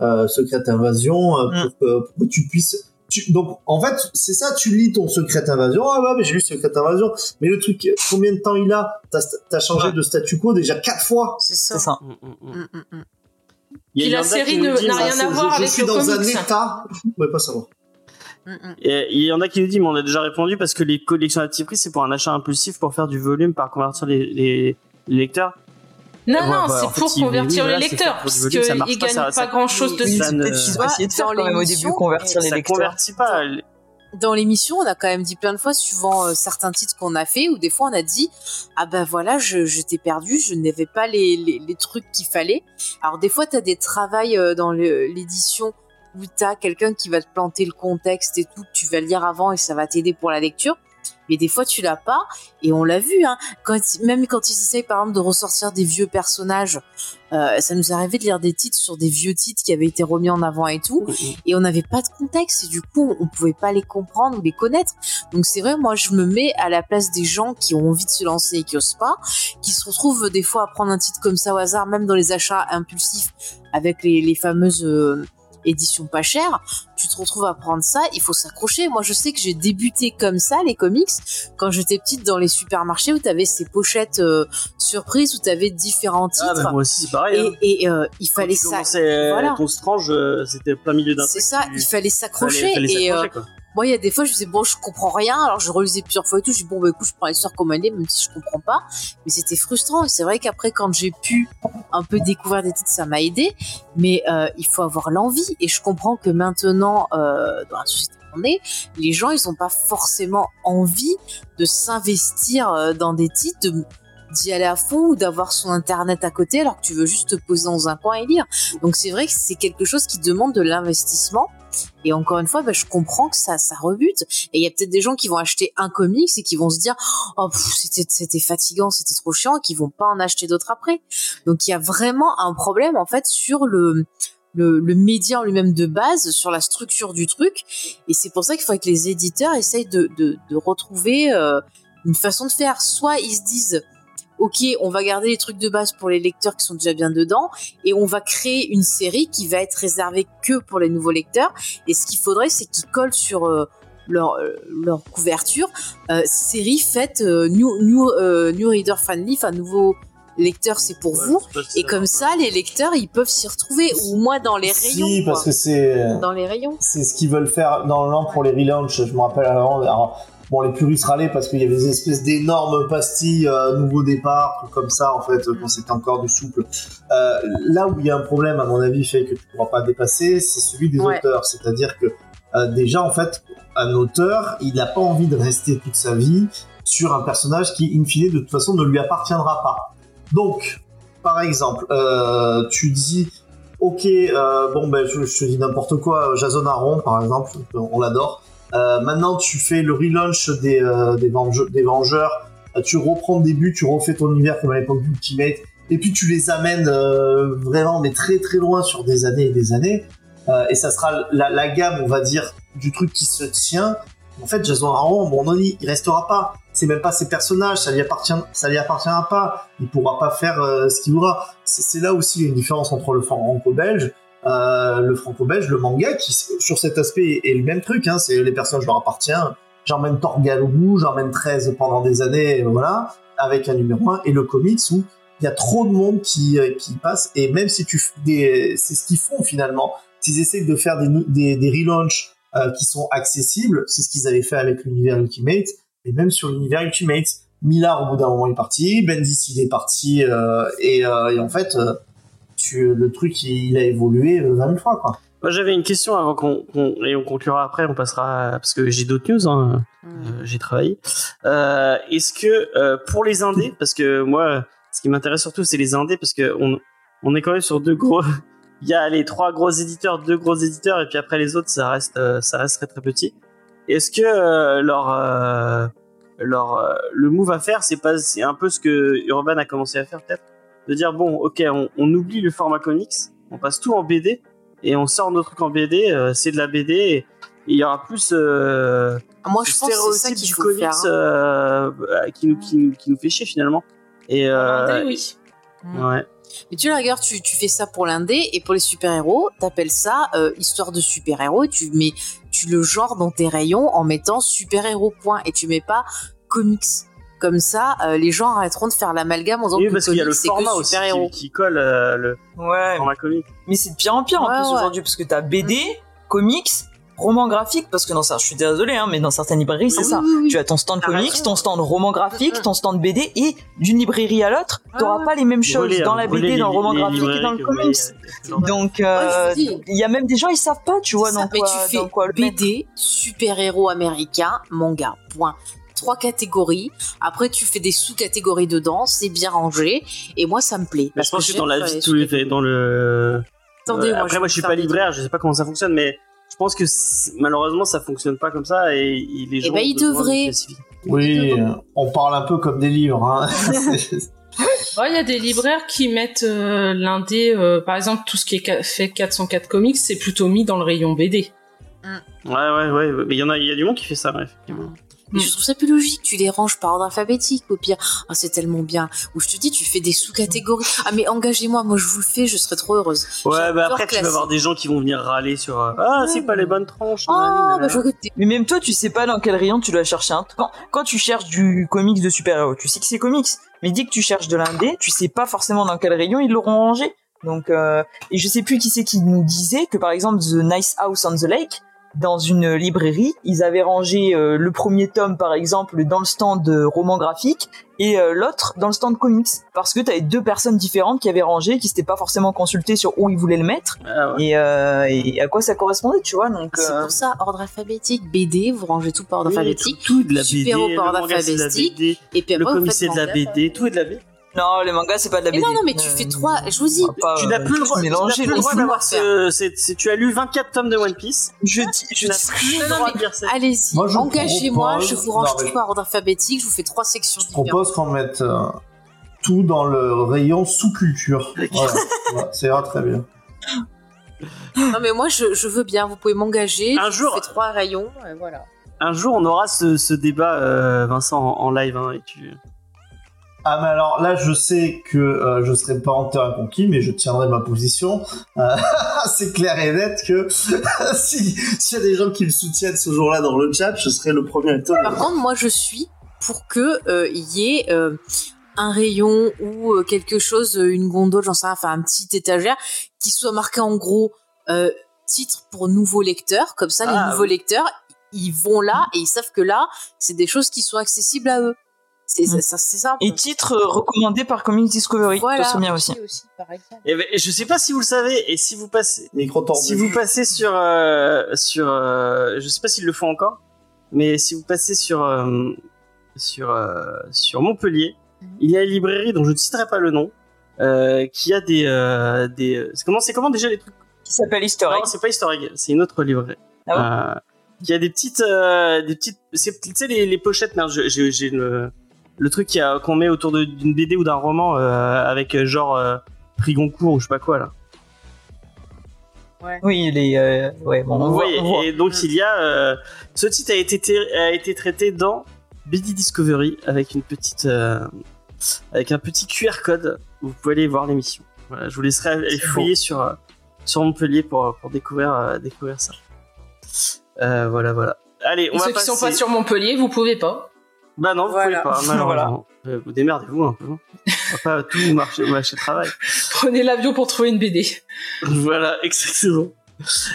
E: euh, Secret Invasion euh, pour, que, pour que tu puisses. Tu, donc, en fait, c'est ça, tu lis ton Secret Invasion. Ah ouais, mais j'ai lu Secret Invasion. Mais le truc, combien de temps il a? T'as as changé
A: Ouais.
E: de statu quo déjà quatre fois.
D: C'est ça.
C: C'est ça.
A: Mm, mm, mm. Il y a
B: Puis la série
A: nous
B: ne-
A: dit,
B: n'a rien à
E: Je-
B: voir
E: je,
B: avec
E: suis
B: le
E: dans un
B: comics.
E: état. Je pas savoir.
A: Et il y en a qui nous disent, mais on a déjà répondu parce que les collections à petit prix, c'est pour un achat impulsif pour faire du volume, par convertir les lecteurs.
B: Non,
A: Ouais,
B: non,
A: bah,
B: c'est pour convertir
A: oui,
B: les lecteurs, parce qu'ils
A: pas,
B: gagnent
A: ça-
B: pas
A: ça-
B: grand chose
D: Oui,
B: dessus.
A: ça ne-
D: Dans
C: essayé de faire quand même au début convertir les
A: ça
C: lecteurs.
A: convertit pas.
D: Dans l'émission, on a quand même dit plein de fois, suivant euh, certains titres qu'on a fait, ou des fois on a dit ah ben voilà, je, je t'ai perdu, je n'avais pas les, les, les trucs qu'il fallait. Alors des fois, tu as des travails euh, dans l'édition où tu as quelqu'un qui va te planter le contexte et tout, que tu vas lire avant et ça va t'aider pour la lecture. Mais des fois, tu l'as pas, et on l'a vu, hein, quand, même quand ils essayent par exemple de ressortir des vieux personnages, euh, ça nous arrivé de lire des titres sur des vieux titres qui avaient été remis en avant et tout et on n'avait pas de contexte et du coup on pouvait pas les comprendre ou les connaître. Donc c'est vrai moi je me mets à la place des gens qui ont envie de se lancer et qui osent pas qui se retrouvent des fois à prendre un titre comme ça au hasard même dans les achats impulsifs avec les, les fameuses euh, éditions pas chères tu te retrouves à prendre ça il faut s'accrocher moi je sais que j'ai débuté comme ça les comics quand j'étais petite dans les supermarchés où tu avais ces pochettes euh, surprises où tu avais différents titres
A: Ah, bah, moi aussi, c'est pareil. hein.
D: et, euh, il fallait ça
A: commençais,
D: voilà.
A: ton strange, euh, c'était plein milieu d'un
D: c'est ça
A: tu-
D: il fallait s'accrocher et euh. Moi, il y a des fois, je disais, bon, je comprends rien. Alors, je relisais plusieurs fois et tout. Je dis, bon, bah, écoute, je prends l'histoire comme elle est, même si je comprends pas. Mais c'était frustrant. C'est vrai qu'après, quand j'ai pu un peu découvrir des titres, ça m'a aidé. Mais euh, il faut avoir l'envie. Et je comprends que maintenant, euh, dans la société qu'on est, les gens, ils ont pas forcément envie de s'investir euh, dans des titres, d'y aller à fond ou d'avoir son internet à côté alors que tu veux juste te poser dans un coin et lire. Donc c'est vrai que c'est quelque chose qui demande de l'investissement et encore une fois, bah, je comprends que ça, ça rebute. Et il y a peut-être des gens qui vont acheter un comics et qui vont se dire, oh, c'était, fatigant, c'était trop chiant, et qui vont pas en acheter d'autres après. Donc il y a vraiment un problème en fait sur le le, média en lui-même de base, sur la structure du truc. Et c'est pour ça qu'il faudrait que les éditeurs essayent de, de, de retrouver euh, une façon de faire. Soit ils se disent, ok, on va garder les trucs de base pour les lecteurs qui sont déjà bien dedans, et on va créer une série qui va être réservée que pour les nouveaux lecteurs. Et ce qu'il faudrait, c'est qu'ils collent sur euh, leur, euh, leur couverture euh, série faite euh, new, new, new reader friendly, enfin nouveau lecteur, c'est pour
A: Ouais,
D: vous. Et comme ça, les lecteurs, ils peuvent s'y retrouver, ou moins dans les rayons.
E: Si,
D: quoi.
E: parce que c'est
D: Dans les rayons.
E: c'est ce qu'ils veulent faire normalement pour les relaunchs. Je me rappelle avant, alors, bon, les puristes râlaient parce qu'il y avait des espèces d'énormes pastilles, euh, nouveau départ, trucs comme ça, en fait, quand c'était encore du souple. Euh, là où il y a un problème, à mon avis, fait que tu pourras pas dépasser, c'est celui des
D: Ouais.
E: auteurs. C'est-à-dire que, euh, déjà, en fait, un auteur, il n'a pas envie de rester toute sa vie sur un personnage qui, in fine, de toute façon, ne lui appartiendra pas. Donc, par exemple, euh, tu dis, ok, bon, ben, je, je te dis n'importe quoi, Jason Aaron, par exemple, on l'adore. Euh, maintenant, tu fais le relaunch des, euh, des, Venge- des Vengeurs, euh, tu reprends le début, tu refais ton univers comme à l'époque d'Ultimate, et puis tu les amènes euh, vraiment, mais très très loin sur des années et des années, euh, et ça sera la, la gamme, on va dire, du truc qui se tient. En fait, Jason Aaron, bon, non, il il restera pas. C'est même pas ses personnages, ça lui appartient, ça lui appartiendra pas. Il pourra pas faire euh, ce qu'il voudra. C'est c'est là aussi une différence entre le franco-belge, euh, le franco-belge, le manga, qui sur cet aspect est le même truc. Hein, c'est les personnages leur appartiennent. J'emmène Torgal au bout, j'emmène 13 pendant des années, voilà, avec un numéro 1, et le comics où il y a trop de monde qui, euh, qui passe, et même si tu des, c'est ce qu'ils font finalement, s'ils essaient de faire des, des, des relaunchs euh, qui sont accessibles, c'est ce qu'ils avaient fait avec l'univers Ultimate, et même sur l'univers Ultimate, Millard au bout d'un moment est parti, Bendis il est parti, euh, et, euh, et en fait, euh, tu, le truc il, il a évolué euh, 20 000 fois quoi.
A: Moi, j'avais une question avant qu'on et on conclura après. On passera à- parce que j'ai d'autres news. Hein. Euh, j'ai travaillé. Euh, Est-ce que euh, pour les indés, parce que moi, ce qui m'intéresse surtout, c'est les indés, parce que on, on est quand même sur deux gros. Il y a les trois gros éditeurs, deux gros éditeurs, et puis après les autres, ça reste, euh, ça reste très très petit. Est-ce que euh, leur, euh, leur, euh, le move à faire, c'est pas, c'est un peu ce que Urban a commencé à faire peut-être, de dire bon, ok, on, on oublie le format comics, on passe tout en BD et on sort nos trucs en BD, euh, c'est de la BD. Et, il y aura plus euh,
D: Moi,
A: ce
D: je pense que c'est ça qu'il faut
A: comics
D: faire. hein.
A: euh, euh, qui, nous, qui, nous, qui nous fait chier finalement. Et euh,
B: Regardez, oui.
A: ouais.
D: Mais tu regardes, tu, tu fais ça pour l'indé et pour les super-héros, t'appelles ça euh, histoire de super-héros et tu mets tu le genre dans tes rayons en mettant super-héros point et tu mets pas comics. Comme ça, euh, les gens arrêteront de faire l'amalgame en disant
A: Oui,
D: que
A: parce qu'il y a le format aussi qui, qui colle euh, le
C: Ouais,
A: format comique.
C: mais c'est de pire en pire en plus
D: ouais.
C: aujourd'hui parce que t'as BD, comics, romans graphiques parce que dans ça, je suis désolé hein, mais dans certaines librairies c'est
D: Oui,
C: ça.
D: oui, oui.
C: Tu as ton stand comics, ton stand roman graphique,
D: Mhm.
C: ton stand BD et d'une librairie à l'autre, t'auras pas les mêmes choses
A: Brûler,
C: dans
A: hein,
C: la
A: brûler
C: BD, dans le roman graphique et dans le comics. Donc euh, il y a même des gens ils savent pas, tu vois, dans
D: mais
C: quoi,
D: tu fais
C: dans quoi le.
D: BD, super-héros américain, manga, point. Trois catégories. Après, tu fais des sous-catégories dedans, c'est bien rangé. Et moi, ça me plaît.
A: Mais je pense que
D: j'aime
A: dans la vie, tous les, dans le.
D: Attendez,
A: Euh,
D: moi,
A: après,
D: vais
A: moi, je suis pas libraire, je sais pas comment ça fonctionne, mais je pense que malheureusement, ça fonctionne pas comme ça et il- les gens.
D: ben, il
A: ont besoin de
D: devrait.
A: classifier.
E: Oui, euh, on parle un peu comme des livres. Hein.
B: Ouais, Il y a des libraires qui mettent euh, l'indé, euh, par exemple, tout ce qui est fait 404 comics, c'est plutôt mis dans le rayon BD.
A: Ouais, ouais, ouais. Mais il y en a, il y a du monde qui fait ça, ouais,
D: Mais je trouve ça plus logique, tu les ranges par ordre alphabétique au pire. Ah, c'est tellement bien. Ou je te dis, tu fais des sous-catégories. Ah, mais engagez-moi, moi je vous le fais, je serais trop heureuse.
A: Ouais, bah après, tu vas avoir des gens qui vont venir râler sur. euh, ah, c'est pas les bonnes tranches.
D: Oh, bah je que t'es-
C: Mais même toi, tu sais pas dans quel rayon tu dois chercher un. Quand, quand tu cherches du comics de super-héros, tu sais que c'est comics. Mais dès que tu cherches de l'indé, tu sais pas forcément dans quel rayon ils l'auront rangé. Donc, euh, et je sais plus qui c'est qui nous disait que par exemple The Nice House on the Lake, dans une librairie, ils avaient rangé euh, le premier tome par exemple dans le stand de roman graphique et euh, l'autre dans le stand comics parce que t'avais deux personnes différentes qui avaient rangé, qui s'étaient pas forcément consultées sur où ils voulaient le mettre
A: Ah, ouais.
C: et, euh, et à quoi ça correspondait, tu vois. Donc,
D: C'est
C: euh,
D: pour ça, ordre alphabétique, BD, vous rangez tout par ordre
A: Oui,
D: alphabétique.
A: tout, tout est de la BD.
D: super-héros
A: Le
D: par
A: manga, c'est de la
D: alphabétique,
A: BD.
D: Et puis
A: Le
D: après, faites
A: c'est de la. BD. Tout est de la BD.
C: Non, les mangas, c'est pas de la BD.
D: non, non, mais tu fais trois. Je vous dis,
A: tu n'as
C: euh,
A: plus le droit, tu n'as
C: mélanger.
A: plus le droit d'avoir
D: faire.
A: ce, c'est- tu as lu 24 tomes de One Piece.
C: Je dis, je
A: Tu n'as plus le
D: non,
A: droit
D: mais-
A: de dire ça.
D: allez-y,
E: Moi, je
D: engagez-moi,
E: propose-
D: je vous range tout par ordre alphabétique, je vous fais trois sections
E: Je propose qu'on mette euh, tout dans le rayon sous-culture. Voilà, ça ira très bien.
D: Non, mais moi, je, je veux bien, vous pouvez m'engager.
A: Un
D: je
A: jour-
D: vous fais trois rayons, voilà.
A: Un jour, on aura ce, ce débat, euh, Vincent, en, en live. Hein, et tu...
E: Ah mais alors là je sais que euh, je serai pas en terrain conquis mais je tiendrai ma position. Euh, c'est clair et net que si s'il y a des gens qui me soutiennent ce jour-là dans le chat, je serai le premier étonné.
D: Par contre, moi, je suis pour que euh, y ait un rayon ou quelque chose, une gondole, j'en sais rien, enfin un petit étagère qui soit marqué en gros titre pour nouveaux lecteurs. Comme ça,
A: Ah,
D: les nouveaux lecteurs, ils vont là et ils savent que là, c'est des choses qui sont accessibles à eux. C'est
C: Mm.
D: ça, c'est ça.
C: Et titre euh, recommandé par Comics Discovery.
D: voilà.
C: Serait bien aussi.
D: par exemple.
A: Et ben, je sais pas si vous le savez, et si vous passez,
E: Micro
A: si vous passez sur, euh, sur, euh, je sais pas s'ils le font encore, mais si vous passez sur, euh, sur, euh, sur Montpellier,
D: Mhm.
A: il y a une librairie dont je ne citerai pas le nom, euh, qui a des, euh, des, c'est comment, c'est comment déjà les trucs?
C: Qui s'appelle Egg.
A: Non, c'est pas Egg, c'est une autre librairie.
C: Ah
A: Euh, qui a des petites, euh, des petites, c'est, tu sais les, les pochettes, merde, j'ai, j'ai le, le truc qu'on met autour d'une BD ou d'un roman euh, avec euh, genre euh, prix Goncourt ou je sais pas quoi là.
C: Oui, les. Euh, ouais, bon, on
A: Vous
C: voit-
A: voyez,
C: on voit.
A: et donc il y a euh, ce titre a été a été traité dans BD Discovery avec une petite euh, avec un petit QR code où vous pouvez aller voir l'émission. Voilà, je vous laisserai aller fouiller sur sur Montpellier pour pour découvrir euh, découvrir ça. Euh, voilà voilà. Allez, on
B: Et
A: va
B: ceux qui sont pas sur Montpellier, vous pouvez pas.
A: Bah non, vous
D: Voilà.
A: pouvez pas malheureusement. Euh, Vous démerdez-vous un peu. On va pas tout marcher marcher travail.
B: Prenez l'avion pour trouver une BD.
A: voilà, exactement.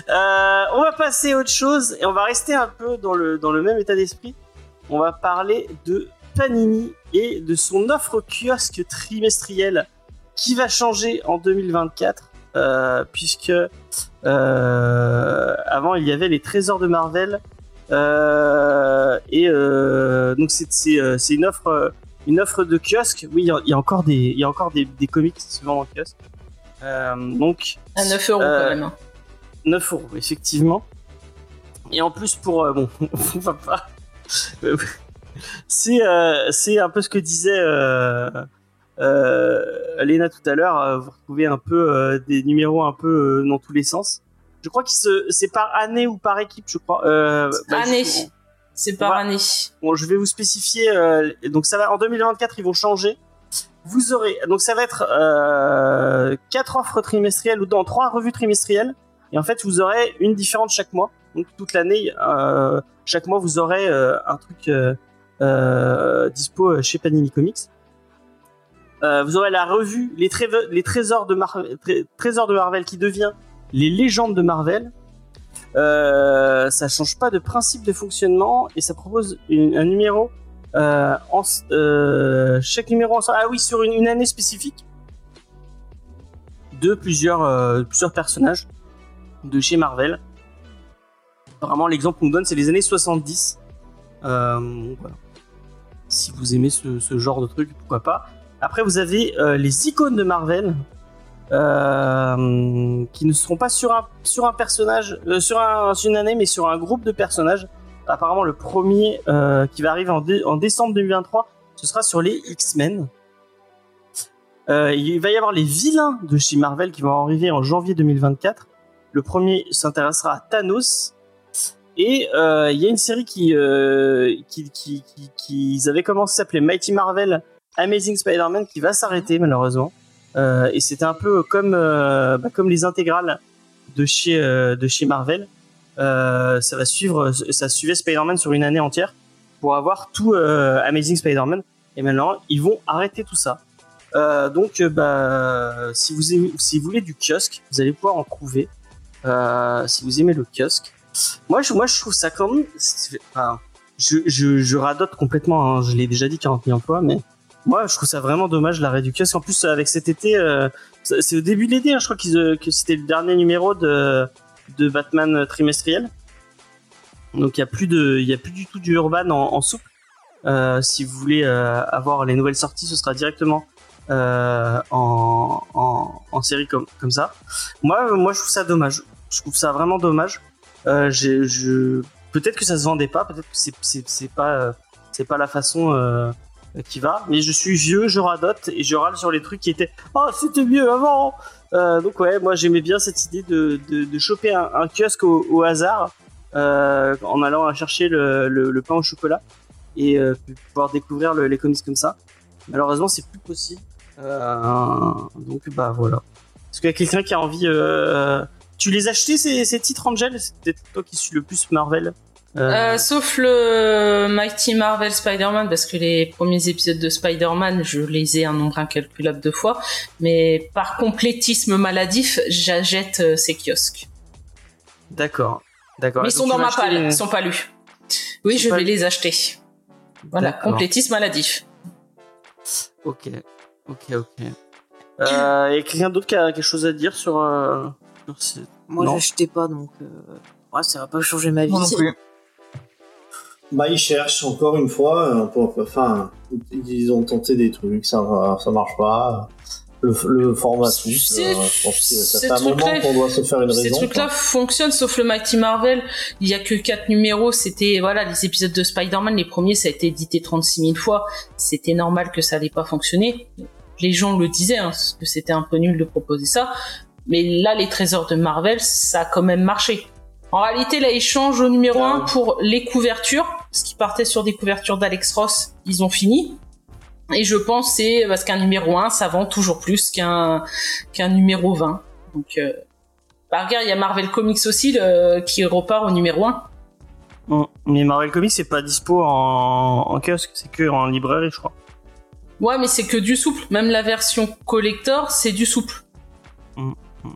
A: Euh, on va passer à autre chose et on va rester un peu dans le, dans le même état d'esprit. On va parler de Panini et de son offre kiosque trimestrielle qui va changer en 2024 euh, puisque euh, avant il y avait les trésors de Marvel euh, et euh, donc c'est c'est euh, c'est une offre euh, une offre de kiosque. Oui, il y a, il y a encore des il y a encore des, des comics qui se vendent en kiosque. Euh, donc
B: À 9 euros
A: Euh,
B: quand même. hein.
A: 9 euros, effectivement. Et en plus, pour. euh, bon, on va pas. c'est euh, c'est un peu ce que disait euh, euh, Léna tout à l'heure. euh, Vous retrouvez un peu euh, des numéros un peu euh, dans tous les sens. Je crois se, c'est par année ou par équipe, je crois. Euh, bah,
B: année. C'est par
A: va-
B: année.
A: Bon, je vais vous spécifier. euh, donc ça va en 2024, ils vont changer. Vous aurez donc ça va être euh, quatre offres trimestrielles ou dans trois revues trimestrielles. Et en fait, vous aurez une différente chaque mois. Donc toute l'année, euh, chaque mois, vous aurez un truc dispo chez Panini Comics. Vous aurez la revue les, Tré- les trésors de Marvel, trésors de Marvel qui devient les légendes de Marvel. Euh, ça change pas de principe de fonctionnement et ça propose un numéro euh, euh, chaque numéro en ah oui sur une, année spécifique de plusieurs euh, plusieurs personnages de chez Marvel. Apparemment l'exemple qu'on donne c'est les années 70. Euh, donc voilà. Si vous aimez ce, genre de truc, pourquoi pas. Après vous avez les icônes de Marvel euh, qui ne seront pas sur un sur un personnage euh, sur, un, sur une année mais sur un groupe de personnages. Apparemment le premier euh, qui va arriver en, dé- en décembre 2023 ce sera sur les X-Men. Il va y avoir les vilains de chez Marvel qui vont arriver en janvier 2024 le premier s'intéressera à Thanos. Et il y a une série qui qui, qui, qui, qui- commencé à s'appeler Mighty Marvel Amazing Spider-Man qui va s'arrêter malheureusement euh, et c'était un peu comme euh, bah, comme les intégrales de chez euh, de chez Marvel. Ça va suivre, ça suivait Spider-Man sur une année entière pour avoir tout Amazing Spider-Man. Et maintenant, ils vont arrêter tout ça. Donc, bah, si vous aimez, si vous voulez du kiosque, vous allez pouvoir en trouver. Si vous aimez le kiosque, moi, je, moi, je trouve ça quand même. je, je, je radote complètement. hein, je l'ai déjà dit 40 millions de fois, mais moi, je trouve ça vraiment dommage du kiosque. En plus, avec cet été, euh, c'est au début de l'été, hein, je crois euh, que c'était le dernier numéro de, de Batman trimestriel. Donc il y a plus de, y a plus du tout du Urban en, en souple. Euh, si vous voulez euh, avoir les nouvelles sorties, ce sera directement euh, en, en, en série comme, comme ça. Moi, moi, je trouve ça dommage. Je trouve ça vraiment dommage. Je, peut-être que ça se vendait pas, peut-être que c'est, pas, c'est pas la façon qui va. Mais je suis vieux, je radote et je râle sur les trucs qui étaient, oh, c'était mieux avant. Euh, donc ouais, moi j'aimais bien cette idée de, de, de choper un, kiosque au, hasard euh, en allant chercher le, le, pain au chocolat et euh, pouvoir découvrir le- les comics comme ça. Malheureusement, c'est plus possible. Euh, donc bah voilà. Est-ce qu'il y a quelqu'un qui a envie euh, Tu les as achetés ces, ces titres Angel? C'est peut-être toi qui suis le plus Marvel. Euh,
B: Euh, sauf le Mighty Marvel Spider-Man, parce que les premiers épisodes de Spider-Man, je les ai un nombre incalculable de fois. Mais par complétisme maladif, j'achète euh, ces kiosques.
A: D'accord. D'accord.
B: Mais ils
A: Donc,
B: sont dans ma palle,
A: les-
B: ils sont pas lus. Oui,
A: Ils
B: je vais
A: lus.
B: les acheter. Voilà,
A: D'accord.
B: complétisme maladif.
A: Ok. Ok, ok. Euh, et quelqu'un d'autre qui a quelque chose à dire sur, euh, sur ces-
D: Moi,
A: Non.
D: j'achetais pas, donc euh, ouais, ça va pas changer ma vie.
C: Moi non plus.
E: Bah, ils cherchent encore une fois. euh, pour- enfin, ils ont tenté des trucs, ça, ça marche pas. Le, le format
B: C'est-
E: suisse, euh, je pense que ça
B: ces
E: fait un moment
B: trucs-là,
E: qu'on doit se faire une
B: Ces
E: raison.
B: trucs-là
E: quoi.
B: fonctionnent, sauf le Mighty Marvel. Il y a que quatre numéros. C'était voilà, les épisodes de Spider-Man, les premiers, ça a été édité 36 000 fois. C'était normal que ça n'allait pas fonctionner. Les gens le disaient, hein, que c'était un peu nul de proposer ça. Mais là, les trésors de Marvel, ça a quand même marché. En réalité, là, ils changent au numéro
E: Ah
B: 1
E: oui.
B: pour les couvertures. Ce qui partait sur des couvertures d'Alex Ross, ils ont fini. Et je pense que c'est parce qu'un numéro 1, ça vent toujours plus qu'un qu'un numéro 20. Donc, euh, bah, regarde, il y a Marvel Comics aussi le- qui repart au numéro 1.
A: Mm. Mais Marvel Comics, c'est pas dispo en, en kiosque, c'est que en librairie, je crois.
B: Ouais, mais c'est que du souple. Même la version collector, c'est du souple.
A: Mm, mm.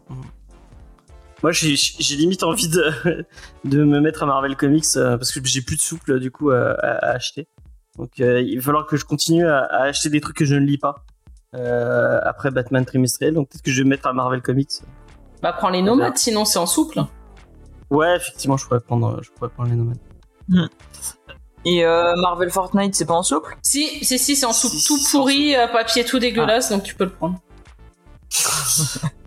A: Moi, j'ai limite envie de, de me mettre à Marvel Comics euh, parce que j'ai plus de souple du coup à, à- à acheter. Donc, euh, il va falloir que je continue à, à acheter des trucs que je ne lis pas euh, après Batman trimestriel. Donc, peut-être que je vais me mettre à Marvel Comics.
B: Bah, prends les nomades, sinon c'est en souple.
A: Ouais, effectivement, je pourrais prendre, je pourrais prendre les nomades.
C: Et euh, Marvel Fortnite, c'est pas en souple?
B: Si, si, si, c'est en souple.
A: Si,
B: Tout pourri, euh, papier tout dégueulasse, donc tu peux le prendre.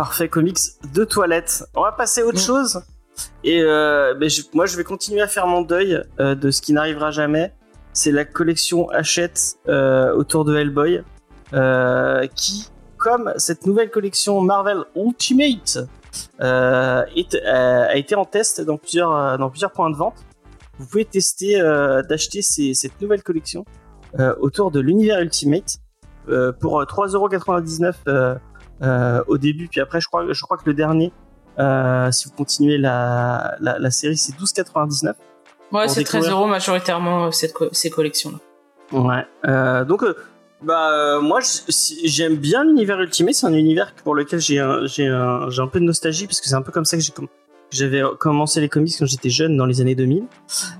A: Parfait comics de toilette. On va passer à autre
C: Mm.
A: chose. Et euh, je- moi, je vais continuer à faire mon deuil euh, de ce qui n'arrivera jamais. C'est la collection Hachette euh, autour de Hellboy, qui, comme cette nouvelle collection Marvel Ultimate, est- a été en test dans plusieurs, dans plusieurs points de vente. Vous pouvez tester d'acheter cette nouvelle collection autour de l'univers Ultimate pour euh, 3,99€ euh, euh, au début, puis après je crois, je crois que le dernier, euh, si vous continuez la, la, la série, c'est 12,99€.
B: Ouais, c'est 13
A: découvrir.
B: euros majoritairement euh, cette co- ces collections-là.
A: Ouais. Euh, donc, euh, bah, euh, moi, j'aime bien l'univers Ultimate. C'est un univers pour lequel j'ai un, un, un peu de nostalgie parce que c'est un peu comme ça que j'ai j'avais commencé les comics quand j'étais jeune dans les années 2000.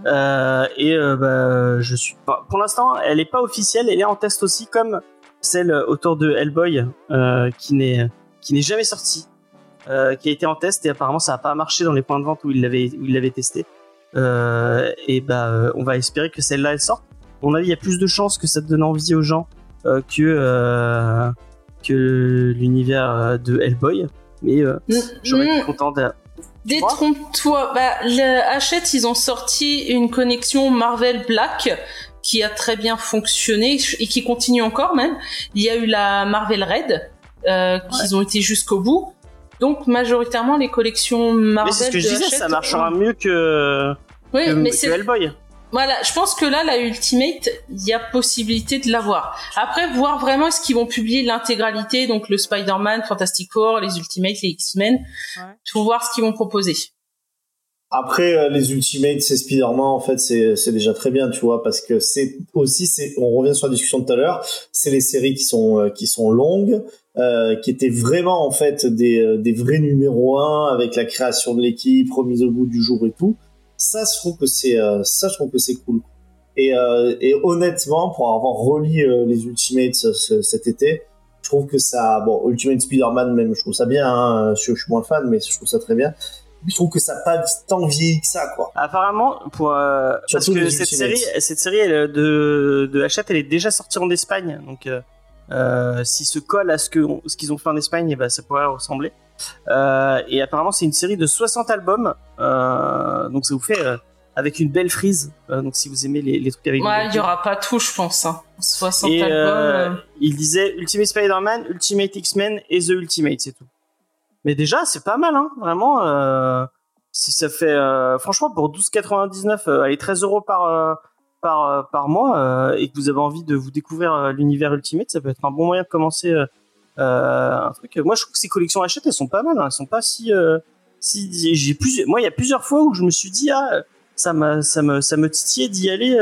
A: Euh, et euh, bah, je suis pas. Pour l'instant, elle est pas officielle. Elle est en test aussi, comme celle autour de Hellboy, euh, qui n'est qui n'est jamais sortie, euh, qui a été en test et apparemment ça a pas marché dans les points de vente où il l'avait où il l'avait testé. Euh, et bah, euh, on va espérer que celle-là elle sorte. À mon avis, il y a plus de chances que ça te donne envie aux gens euh, que euh, que l'univers euh, de Hellboy. Mais euh, j'aurais été
B: Mm,
A: content de.
B: Détrompe-toi. Bah, le Hachette, ils ont sorti une connexion Marvel Black qui a très bien fonctionné et qui continue encore même. Il y a eu la Marvel Red, euh, qu'ils ont été jusqu'au bout. Donc majoritairement les collections Marvel.
A: Mais c'est ce que je disais,
B: Hachette,
A: ça marchera
B: euh,
A: mieux que,
B: Oui,
A: que,
B: mais
A: que
B: c'est
A: Hellboy.
B: voilà. Je pense que là, la Ultimate, il y a possibilité de l'avoir. Après, voir vraiment est-ce qu'ils vont publier l'intégralité, donc le Spider-Man, Fantastic Four, les Ultimates, les X-Men.
D: Ouais.
B: Faut voir ce qu'ils vont proposer.
E: Après, euh, les Ultimates, c'est Spider-Man, en fait, c'est c'est déjà très bien, tu vois, parce que c'est aussi, c'est, on revient sur la discussion de tout à l'heure, c'est les séries qui sont euh, qui sont longues, euh, qui étaient vraiment en fait des euh, des vrais numéros 1 avec la création de l'équipe, remise au bout du jour et tout. Ça, je trouve que c'est ça, je trouve que c'est cool. Et euh, et honnêtement, pour avoir euh, les Ultimates ce- ce- cet été, je trouve que ça, bon, Ultimate Spider-Man même, je trouve ça bien. Hein, je, je suis moins fan, mais je trouve ça très bien je trouve que ça n'a pas tant vieilli que ça, quoi.
A: Apparemment, pour euh, parce que cette série, cette série elle, de de Hachette, elle est déjà sortie en Espagne, donc euh, euh, s'il se colle à ce que ce qu'ils ont fait en Espagne, eh ben, ça pourrait ressembler. Euh, et apparemment, c'est une série de 60 albums, euh, donc ça vous fait euh, avec une belle frise. Euh, donc si vous aimez les, les trucs avec.
B: Ouais, il y aura pas tout, je pense. Hein. 60
A: Et
B: albums.
A: euh,
B: euh,
A: il disait Ultimate Spider-Man, Ultimate X-Men et The Ultimate, c'est tout. Mais déjà, c'est pas mal, hein, vraiment. Euh, si ça fait, euh, franchement, pour 12,99, euh, allez, 13 euros par euh, par euh, par mois, euh, et que vous avez envie de vous découvrir l'univers Ultimate, ça peut être un bon moyen de commencer un truc. Moi, je trouve que ces collections Hachette, elles sont pas mal. Hein, elles sont pas si si j'ai plusieurs. Moi, il y a plusieurs fois où je me suis dit ah ça m'a ça me ça me titillait d'y aller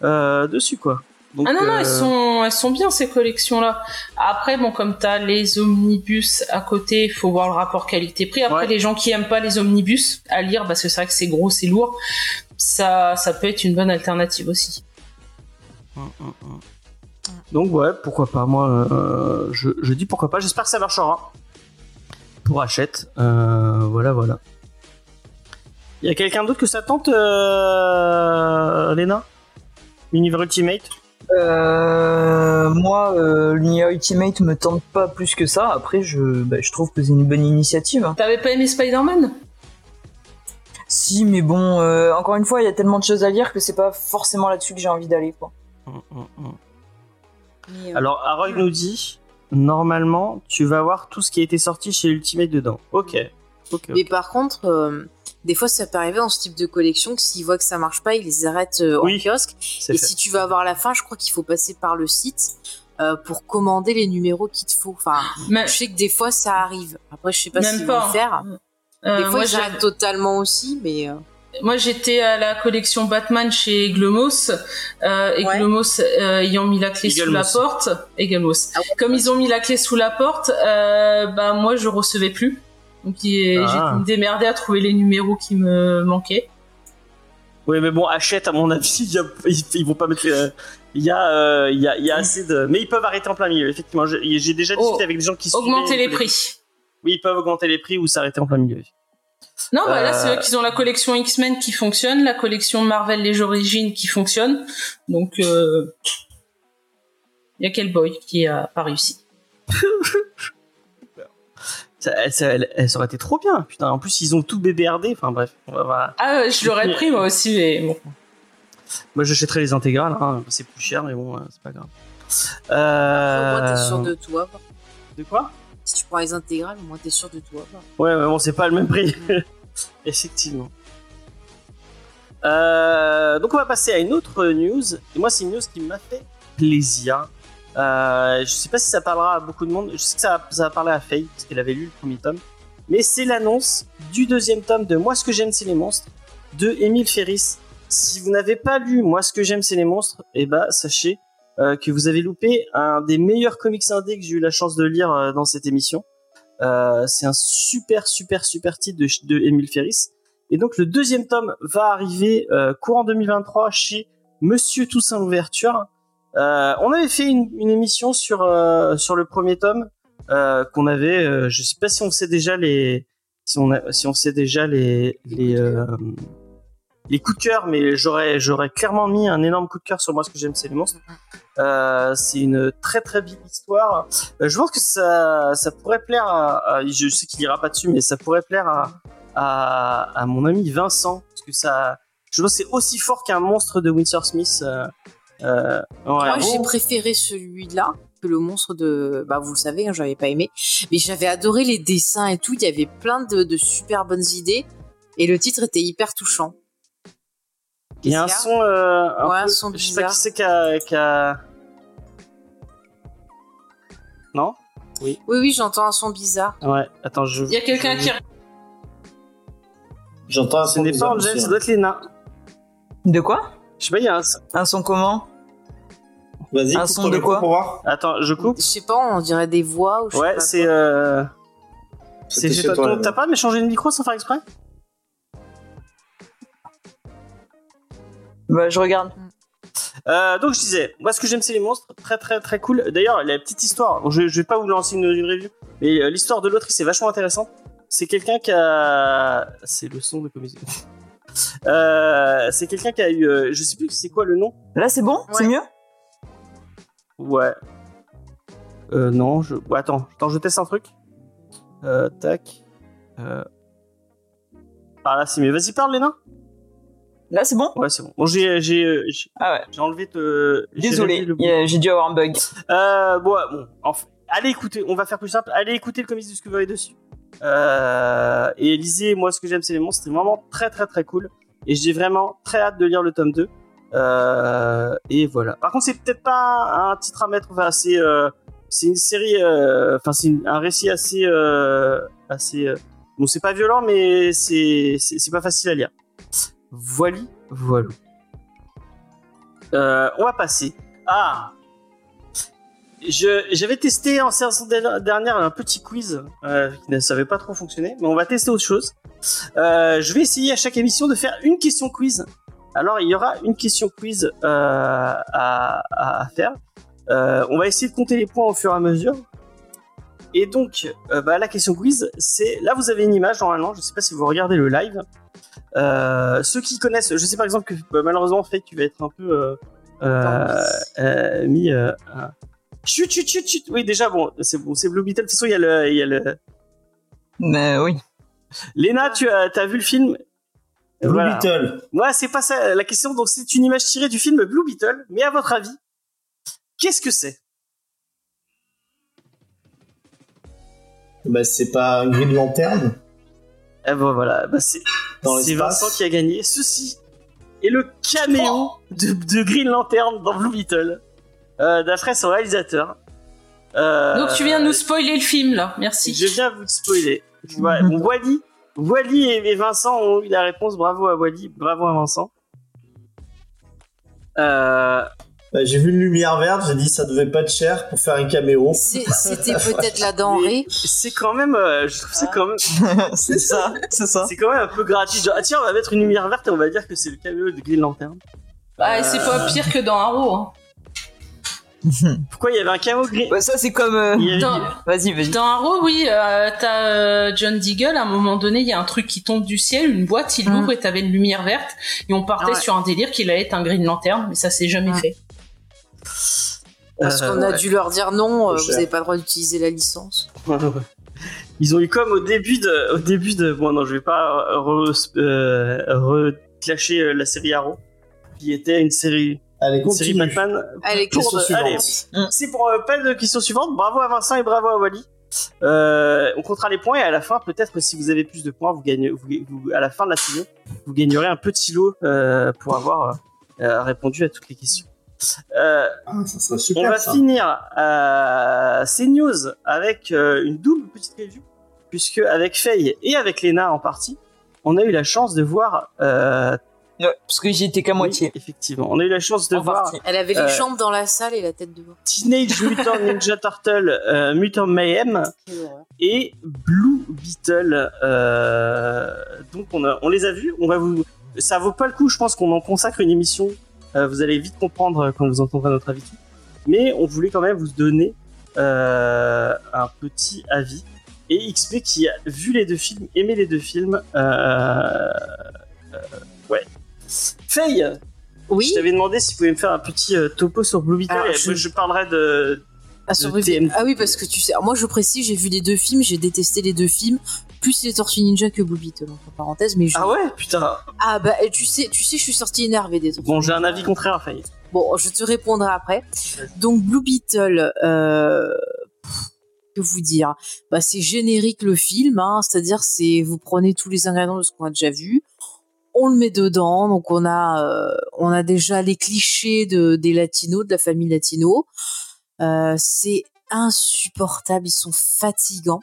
A: dessus quoi. Donc,
B: Ah non, non,
A: euh,
B: elles sont, elles sont bien ces collections-là. Après, bon, comme t'as les omnibus à côté, faut voir le rapport qualité-prix. Après,
A: Ouais.
B: les gens qui aiment pas les omnibus à lire, parce que c'est vrai que c'est gros, c'est lourd, ça, ça peut être une bonne alternative aussi.
A: Mm, mm, mm. Donc ouais, pourquoi pas. Moi, euh, je, je dis pourquoi pas. J'espère que ça marchera. Pour Hachette. Euh, voilà, voilà. Il y a quelqu'un d'autre que ça tente, euh, Léna? L'univers Ultimate?
C: Euh, moi, euh, l'univers Ultimate me tente pas plus que ça. Après, je, bah, je trouve que c'est une bonne initiative. hein.
B: T'avais pas aimé Spider-Man?
C: Si, mais bon, euh, encore une fois, il y a tellement de choses à lire que c'est pas forcément là-dessus que j'ai envie d'aller, quoi.
A: Mm, mm, mm.
D: Mais, euh,
A: Alors, Harold nous dit normalement, tu vas voir tout ce qui a été sorti chez Ultimate dedans. Ok. Ok.
D: Mais par contre, euh, des fois, ça peut arriver dans ce type de collection que s'ils voient que ça marche pas, ils les arrêtent euh,
A: Oui,
D: en kiosque. Et
A: fait.
D: si tu veux avoir la fin, je crois qu'il faut passer par le site euh, pour commander les numéros qu'il te faut. Enfin,
B: Mais-
D: je sais que des fois, ça arrive. Après, je sais pas
B: pas,
D: vont le faire.
B: Euh,
D: Des fois, arrêtent totalement aussi, mais... euh,
B: Moi, j'étais à la collection Batman chez Glomos. Euh, et
D: Ouais.
B: Glomos euh, ayant mis la clé sous la porte, et Glomos.
D: Ah ouais.
B: Comme ils ont mis la clé sous la porte, euh, bah moi, je recevais plus. Donc, il-
A: Ah.
B: j'ai dû me démerder à trouver les numéros qui me manquaient.
A: Oui, mais bon, achète à mon avis, y a- ils, ils vont pas mettre. euh, Il y a, euh, il y a, il y a assez de. Mais ils peuvent arrêter en plein milieu. Effectivement, j'ai j'ai déjà discuté
B: Oh,
A: avec des gens qui
B: Augmenter
A: suivaient
B: les prix.
A: Oui, ils peuvent augmenter les prix ou s'arrêter en plein milieu.
B: Non, bah là,
A: Euh.
B: c'est eux qu'ils ont la collection X-Men qui fonctionne, la collection Marvel Les Origines qui fonctionne. Donc, euh, il y a Boy qui a pas réussi.
A: Ça, ça, elle- elle- ça aurait été trop bien. Putain, en plus, ils ont tout BBRD. Enfin bref, on va voir.
B: Ah, ouais, je l'aurais pris moi aussi, mais bon.
A: Moi, j'achèterais les intégrales. Hein. C'est plus cher, mais bon, euh, c'est pas grave.
D: Au moins,
A: Euh...
D: t'es sûr de tout avoir.
A: de quoi?
D: Si tu prends les intégrales, au moins t'es sûr de tout avoir.
A: Ouais, mais bon, c'est pas le même prix. Effectivement. Euh, donc on va passer à une autre news. Et moi, c'est une news qui m'a fait plaisir. Euh, je sais pas si ça parlera à beaucoup de monde. Je sais que ça, ça va parler à Faye, parce qu'elle avait lu le premier tome. Mais c'est l'annonce du deuxième tome de Moi, ce que j'aime, c'est les monstres, de Émile Ferris. Si vous n'avez pas lu Moi, ce que j'aime, c'est les monstres, eh ben, sachez euh, que vous avez loupé un des meilleurs comics indés que j'ai eu la chance de lire euh, dans cette émission. C'est un super, super, super titre de, de Émile Ferris. Et donc, le deuxième tome va arriver courant 2023 chez Monsieur Toussaint Louverture. Euh, on avait fait une, une émission sur euh, sur le premier tome euh, qu'on avait. euh, je sais pas si on sait déjà les si on a, si on sait déjà les les euh, les coups de cœur, mais j'aurais j'aurais clairement mis un énorme coup de cœur sur moi ce que j'aime c'est les monstres. Euh, c'est une très très belle histoire. Je pense que ça ça pourrait plaire à, je sais qu'il ira pas dessus, mais ça pourrait plaire à à, à mon ami Vincent parce que ça je pense c'est aussi fort qu'un monstre de Winsor Smith. Euh,
D: Moi, j'ai préféré celui-là que le monstre de. Bah, vous le savez, hein, j'avais pas aimé. Mais j'avais adoré les dessins et tout. Il y avait plein de, de super bonnes idées. Et le titre était hyper touchant.
A: Il y a un son, euh, un
D: Ouais, un
A: peu-
D: son
A: je sais pas
D: bizarre.
A: qui c'est qui a, Non
D: Oui, oui, j'entends un son bizarre.
A: Ouais, attends, je.
B: Il y a quelqu'un qui
E: J'entends un
A: Ce
E: son
A: n'est pas
E: bizarre
A: Angel, ça doit être Lena.
C: De quoi?
A: Je sais pas, il y a un.
C: Un son comment?
E: Vas-y,
C: Un son de quoi
E: pour voir.
A: Attends, je coupe.
D: Je sais pas, on dirait des voix ou je sais
A: Ouais, c'est. Euh... C'est chez toi. T'as pas mais changé le micro sans faire exprès?
C: Bah, je regarde.
A: euh, Donc je disais, moi ce que j'aime c'est les monstres, très très très cool. D'ailleurs, la petite histoire, je, je vais pas vous lancer une, une review, mais euh, l'histoire de l'autrice est vachement intéressante. C'est quelqu'un qui a. C'est le son de comédie. Euh, c'est quelqu'un qui a eu. euh, je sais plus c'est quoi le nom.
C: Là, c'est bon? C'est mieux?
A: Ouais. Euh, non, je. ouais, attends, attends, je teste un truc. Euh, tac. Euh... Ah là, c'est mieux. Vas-y, parle, Léna.
C: Là, c'est bon?
A: Ouais, c'est bon. Bon, j'ai, j'ai, euh, j'ai
C: Ah ouais.
A: j'ai enlevé te. j'ai
C: Désolé, j'ai dû avoir un bug.
A: Euh, bon, ouais, bon, enfin, allez écouter, on va faire plus simple, allez écouter le comics Discovery dessus. Euh, et lisez, moi ce que j'aime c'est les monstres, c'est vraiment très très très cool. Et j'ai vraiment très hâte de lire le tome 2. Euh, et voilà. Par contre, c'est peut-être pas un titre à mettre, enfin, c'est, euh, c'est une série, euh, enfin, c'est un récit assez, assez, bon, c'est pas violent, mais c'est, pas facile à lire. Voilà, voilà. On va passer je, j'avais testé en der- dernière un petit quiz euh, qui ne savait pas trop fonctionner, mais on va tester autre chose. Je vais essayer à chaque émission de faire une question quiz. Alors il y aura une question quiz euh, à, faire. Euh, on va essayer de compter les points au fur et à mesure. Et donc, euh, bah, la question quiz, c'est là vous avez une image normalement. Je sais pas si vous regardez le live. Ceux qui connaissent, je sais par exemple que bah, malheureusement fait tu vas être un peu mis Chut, chut, chut, chut. Oui, déjà, bon, c'est bon, c'est Blue Beetle. De toute façon, il y a le, y a le...
C: Mais oui.
A: Léna, tu as, vu le film?
E: Blue
A: Voilà.
E: Beetle.
A: Moi, c'est pas ça la question. Donc, c'est une image tirée du film Blue Beetle. Mais à votre avis, qu'est-ce que c'est?
E: Bah, c'est pas un Green Lantern
A: Eh ben voilà, bah, c'est
E: dans
A: c'est
E: l'espace.
A: Vincent qui a gagné. Ceci est le caméo de, de Green Lantern dans Blue Beetle, euh, d'après son réalisateur. Euh,
B: Donc tu viens de nous spoiler le film là, merci.
A: Je viens vous spoiler. Ouais, bon, Wally, Wally et, Vincent ont eu la réponse. Bravo à Wally, bravo à Vincent. Euh,
E: Bah, j'ai vu une lumière verte, j'ai dit ça devait pas être cher pour faire un caméo.
D: C'était peut-être la denrée.
A: c'est quand même, euh, je trouve c'est quand même,
C: c'est ça, c'est ça.
A: c'est quand même un peu gratuit. Genre, ah, tiens, on va mettre une lumière verte et on va dire que c'est le caméo de Green Lantern.
B: Ah, et c'est pas pire que dans Arrow. Hein.
A: Pourquoi il y avait un caméo Green
C: Ouais, ça, c'est comme. euh,
A: avait-
B: Dans,
C: Vas-y, vas-y.
B: dans Arrow, oui, euh, t'as euh, John Deagle, à un moment donné, il y a un truc qui tombe du ciel, une boîte, il
D: Mm.
B: l'ouvre et t'avais une lumière verte, et on partait
D: Ouais.
B: sur un délire qu'il allait être un Green Lantern, mais ça s'est jamais fait.
D: Parce
A: Euh,
D: qu'on a dû leur dire non, euh, vous n'avez pas le droit d'utiliser la licence.
A: Ouais. Ils ont eu comme au début de, au début de, bon non, je vais pas re, euh, reclasher euh, la série Arrow, qui était une série,
E: Allez,
A: une série
E: continue.
A: Batman.
D: Allez,
A: Pour
E: Question
A: allez, c'est pour euh, pas de question suivante. Bravo à Vincent et bravo à Wally. Euh, on comptera les points et à la fin, peut-être si vous avez plus de points, vous gagnez, vous, vous- à la fin de la saison, vous gagnerez un petit lot euh, pour avoir euh, répondu à toutes les questions. Euh,
E: Ah, ça serait
A: on
E: super
A: va
E: ça.
A: finir euh, ces news avec euh, une double petite review, puisque avec Faye et avec Lena en partie, on a eu la chance de voir.
C: Ouais, parce que j'y étais qu'à moitié.
A: oui, effectivement, on a eu la chance de
C: En
A: voir
C: partie.
D: Elle avait les
A: Euh,
D: jambes dans la salle et la tête dehors.
A: Teenage Mutant Ninja Turtle, euh, Mutant Mayhem et Blue Beetle. euh, donc on, a- on les a vus. On va vous, ça vaut pas le coup. Je pense qu'on en consacre une émission. Euh, vous allez vite comprendre quand vous entendrez notre avis. Mais on voulait quand même vous donner euh, un petit avis. Et XP qui a vu les deux films, aimé les deux films. euh, euh, ouais. Faye,
D: Oui.
A: je t'avais demandé si tu pouvais me faire un petit euh, topo sur Blue Beetle.
D: Alors,
A: et
D: je-
A: après, je parlerai de,
D: Ah, sur
A: TMT.
D: ah oui, parce que tu sais, moi je précise, j'ai vu les deux films, j'ai détesté les deux films, plus les Tortues Ninja que Blue Beetle, entre parenthèses, mais je...
A: Ah ouais, putain.
D: Ah bah tu sais, tu sais, je suis sortie énervée des Tortues
A: Bon, j'ai un avis contraire Faye.
D: Bon, je te répondrai après. Donc Blue Beetle, euh... que vous dire? Bah c'est générique le film, hein, c'est-à-dire c'est vous prenez tous les ingrédients de ce qu'on a déjà vu, on le met dedans, donc on a euh, on a déjà les clichés de des latinos, de la famille latino. Euh, c'est insupportable, ils sont fatigants.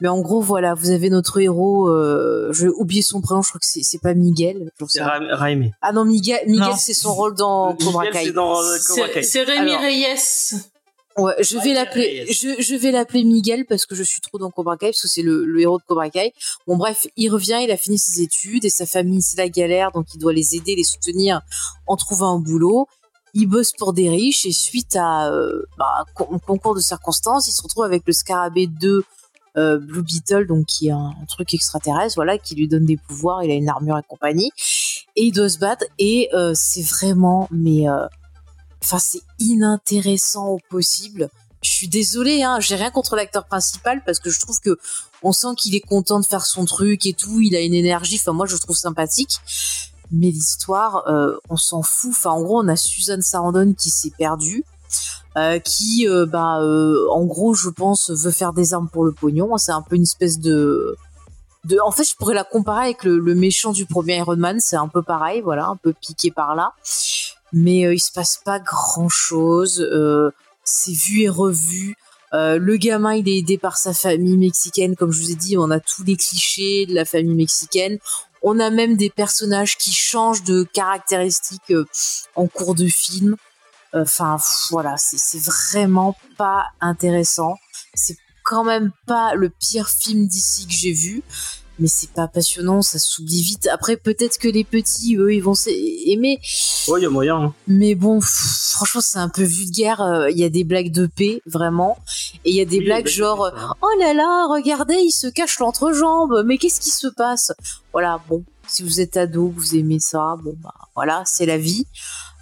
D: Mais en gros, voilà, vous avez notre héros, euh, je vais oublier son prénom, je crois que c'est c'est pas Miguel.
A: C'est Raimé.
D: Ah non, Miguel, Miguel c'est son rôle dans Cobra Kai.
A: c'est dans euh, Cobra
B: C'est
A: Kai.
B: c'est Rémi
D: Alors-
B: Reyes.
D: Ouais, je vais l'appeler,
A: Reyes.
D: je, je vais l'appeler Miguel parce que je suis trop dans Cobra Kai parce que c'est le, le héros de Cobra Kai. Bon bref, il revient, il a fini ses études et sa famille c'est la galère donc il doit les aider, les soutenir en trouvant un boulot. Il bosse pour des riches et suite à euh, bah, con- un concours de circonstances, il se retrouve avec le scarabée de euh, Blue Beetle donc qui est un, un truc extraterrestre, voilà, qui lui donne des pouvoirs, il a une armure et compagnie et il doit se battre et euh, c'est vraiment mais enfin c'est inintéressant au possible. Je suis désolée, hein, j'ai rien contre l'acteur principal parce que je trouve que on sent qu'il est content de faire son truc et tout, il a une énergie. Enfin moi je le trouve sympathique, mais l'histoire, euh, on s'en fout. Enfin en gros on a Suzanne Sarandon qui s'est perdue. euh, qui, euh, bah, en gros, je pense, veut faire des armes pour le pognon. C'est un peu une espèce de, de. En fait, je pourrais la comparer avec le, le méchant du premier Iron Man. C'est un peu pareil, voilà, un peu piqué par là mais euh, il se passe pas grand chose. c'est vu et revu. Euh, le gamin, il est aidé par sa famille mexicaine, comme je vous ai dit. On a tous les clichés de la famille mexicaine. On a même des personnages qui changent de caractéristiques euh, en cours de film. Enfin, voilà, c'est vraiment pas intéressant. C'est quand même pas le pire film d'ici que j'ai vu mais c'est pas passionnant, ça s'oublie vite. Après, peut-être que les petits, eux, ils vont s'aimer,
A: Ouais, il y a moyen. hein.
D: mais bon, pff, franchement, c'est un peu vulgaire. euh, Il y a des blagues de paix, vraiment, et il y a des
A: Oui,
D: blagues genre, oh là là, regardez, il se cache l'entrejambe, mais qu'est-ce qui se passe? Voilà, bon, si vous êtes ado, vous aimez ça, bon bah voilà, c'est la vie.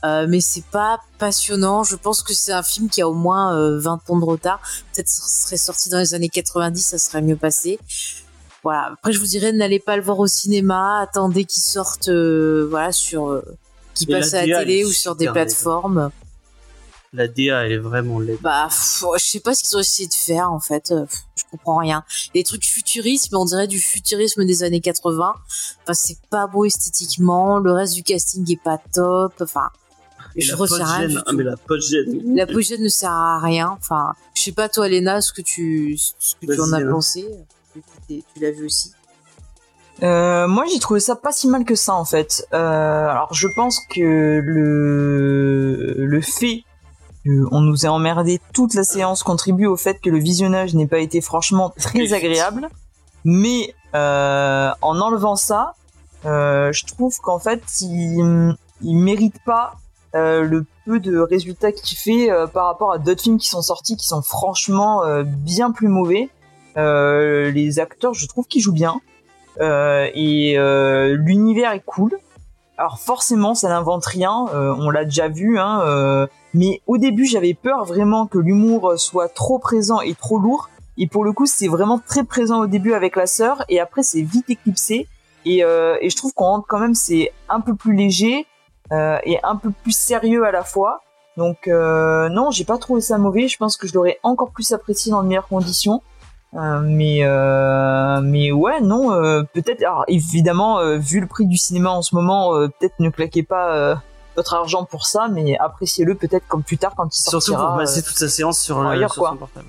D: Euh, mais c'est pas passionnant. Je pense que c'est un film qui a au moins euh, 20 ans de retard. Peut-être serait sorti dans les années 90, ça serait mieux passé. Voilà. Après, je vous dirais, n'allez pas le voir au cinéma. Attendez qu'il sorte, euh, voilà, sur, euh, qu'il
A: la
D: passe à la télé ou sur des plateformes.
A: La DA, elle est vraiment laide.
D: Bah, pff, je sais pas ce qu'ils ont essayé de faire en fait. Euh, pff, Je comprends rien. Les trucs futuristes, mais on dirait du futurisme des années 80. Enfin, c'est pas beau esthétiquement. Le reste du casting est pas top. Enfin,
A: Et
D: je
A: la
D: retiens rien.
A: post-gène, ah, mais la post-gène.
D: La pochette ne sert à rien. Enfin, je sais pas toi, Léna, ce que tu, ce que tu en as pensé. Tu, l'as vu aussi.
C: Euh, moi, j'ai trouvé ça pas si mal que ça en fait. Euh, alors, je pense que le le fait qu'on nous ait emmerdé toute la séance contribue au fait que le visionnage n'ait pas été franchement très agréable. Mais euh, en enlevant ça, je trouve qu'en fait, il, il mérite pas le peu de résultats qu'il fait par rapport à d'autres films qui sont sortis qui sont franchement bien plus mauvais. Euh, les acteurs, je trouve qu'ils jouent bien. Euh, et euh, l'univers est cool. Alors forcément, ça n'invente rien, euh, on l'a déjà vu, hein, euh, mais au début, j'avais peur vraiment que l'humour soit trop présent et trop lourd. Et pour le coup, c'est vraiment très présent au début avec la sœur, et après, c'est vite éclipsé. Et, et je trouve qu'on rentre quand même, c'est un peu plus léger et un peu plus sérieux à la fois. Donc non, j'ai pas trouvé ça mauvais. Je pense que je l'aurais encore plus apprécié dans de meilleures conditions. Euh, mais euh, mais ouais non euh, peut-être alors évidemment euh, vu le prix du cinéma en ce moment euh, peut-être ne claquez pas euh, votre argent pour ça mais appréciez-le peut-être comme plus tard quand il sortira
A: Surtout pour passer
C: euh,
A: toute sa séance sur, le,
C: ailleurs,
A: sur
C: quoi.
A: son portable.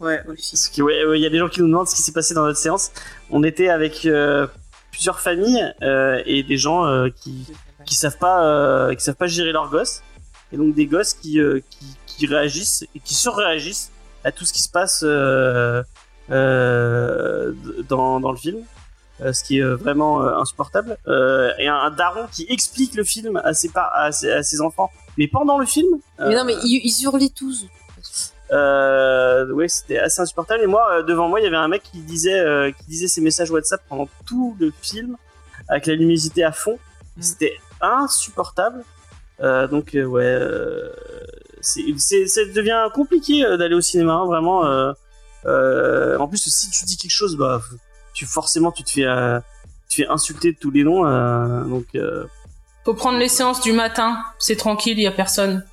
D: Ouais, aussi.
A: Parce que, ouais, ouais, il y a des gens qui nous demandent ce qui s'est passé dans notre séance. On était avec euh, plusieurs familles euh, et des gens euh, qui qui savent pas euh, qui savent pas gérer leurs gosses et donc des gosses qui euh, qui, qui réagissent et qui surréagissent à tout ce qui se passe euh, euh, dans dans le film. euh, ce qui est euh, vraiment euh, insupportable euh, et un, un daron qui explique le film à ses, par- à ses, à ses enfants mais pendant le film
D: Mais non, mais ils, ils hurlaient tous.
A: euh, ouais, c'était assez insupportable. Et moi, euh, devant moi, il y avait un mec qui disait, euh, qui disait ses messages WhatsApp pendant tout le film, avec la luminosité à fond.
D: Mm.
A: C'était insupportable. Euh, donc, euh, ouais, euh, ça devient compliqué euh, d'aller au cinéma, hein, vraiment. euh, euh, en plus, si tu dis quelque chose, bah, tu forcément, tu te fais, euh, tu te fais insulter de tous les noms. euh, donc, euh,
B: Faut prendre les séances du matin. C'est tranquille, il y a personne.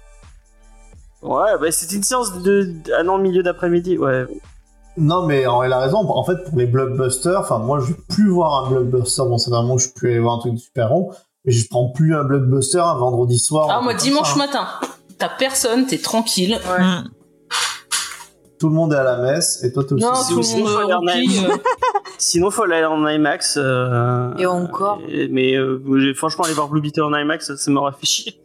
A: ouais, bah, c'était une séance de, ah non, milieu d'après-midi, ouais.
E: Non, mais elle a raison. En fait, pour les blockbusters, enfin, moi, je vais plus voir un blockbuster. Bon, c'est vraiment que je peux aller voir un truc de super-héros. Mais je prends plus un blockbuster un vendredi soir.
B: Ah, moi, dimanche
E: ça, hein.
B: matin. T'as personne, t'es tranquille.
C: hmm.
E: Tout le monde est à la messe et toi, t'es aussi.
B: Non, tout le monde euh, rempli, euh,
A: Sinon, faut aller en IMAX. euh,
D: Et encore.
A: et- mais euh, franchement, aller voir Blue Beetle en IMAX, ça m'aurait fait chier.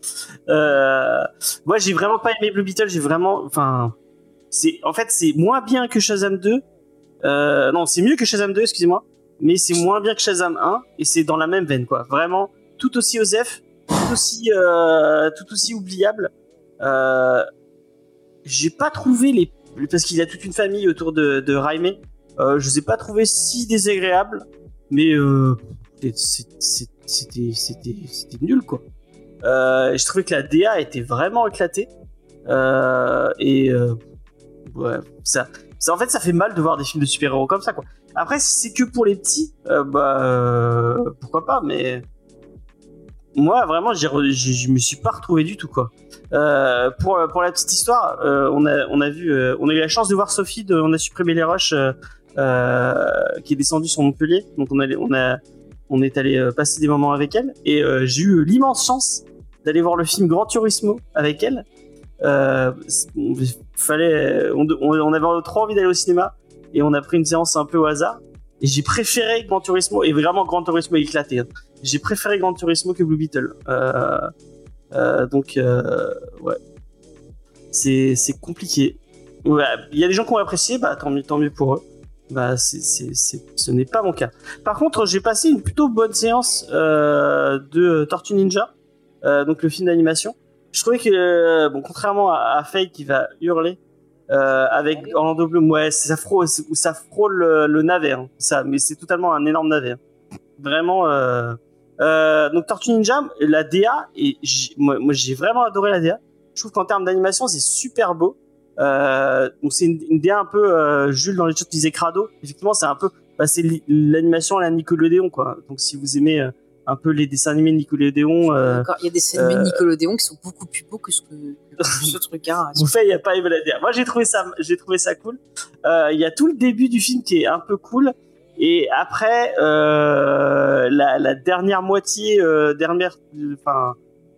A: Euh, moi, j'ai vraiment pas aimé Blue Beetle. J'ai vraiment, enfin, c'est en fait c'est moins bien que Shazam 2. Euh, non, c'est mieux que Shazam 2, excusez-moi. Mais c'est moins bien que Shazam 1 et c'est dans la même veine, quoi. Vraiment, tout aussi osef, tout aussi, euh, tout aussi oubliable. Euh, j'ai pas trouvé les parce qu'il y a toute une famille autour de, de Raimé. Euh, je les ai pas trouvés si désagréables, mais euh, c'était c'était nul quoi. Euh, je trouvais que la DA était vraiment éclatée euh, et euh, ouais ça, ça en fait ça fait mal de voir des films de super héros comme ça quoi. Après si c'est que pour les petits, bah pourquoi pas mais moi vraiment je me suis pas retrouvé du tout quoi. Euh, pour pour la petite histoire, euh, on a on a vu euh, on a eu la chance de voir Sophie de on a supprimé les roches euh, euh, qui est descendue sur Montpellier donc on a on a on est allé euh, passer des moments avec elle et j'ai eu l'immense chance d'aller voir le film Grand Turismo avec elle. On, fallait on, on, avait trop envie d'aller au cinéma et on a pris une séance un peu au hasard et j'ai préféré Grand Turismo et vraiment Grand Turismo éclaté. J'ai préféré Grand Turismo que Blue Beetle. Euh, euh, donc, euh, ouais. C'est, compliqué. Ouais, Il y a des gens qui ont apprécié, bah tant mieux, tant mieux pour eux. Bah, c'est, c'est, c'est- ce n'est pas mon cas. Par contre, j'ai passé une plutôt bonne séance euh, de Tortue Ninja, euh, donc le film d'animation. Je trouvais que, euh, bon, contrairement à, à Faye qui va hurler avec Orlando Bloom, ouais, ça frôle, ça frôle le, le navet, hein, ça, mais c'est totalement un énorme navet. hein. Vraiment. Euh, donc Tortue Ninja, la DA, et j'ai- moi, moi j'ai vraiment adoré la DA. Je trouve qu'en termes d'animation, c'est super beau. Euh, donc c'est une, une DA un peu euh, Jules dans les choses disait crado. Effectivement, c'est un peu, bah, c'est l'animation à la Nickelodeon quoi. Donc si vous aimez euh, un peu les dessins animés de Nickelodeon, euh,
D: il y a des scènes de
A: euh,
D: Nickelodeon qui sont beaucoup plus beaux que ce que, ce truc hein.
A: vous faites, il y a pas aimé la DA. Moi, j'ai trouvé ça, j'ai trouvé ça cool. Euh, Il y a tout le début du film qui est un peu cool. Et après, euh, la, la dernière moitié, euh, dernière, enfin,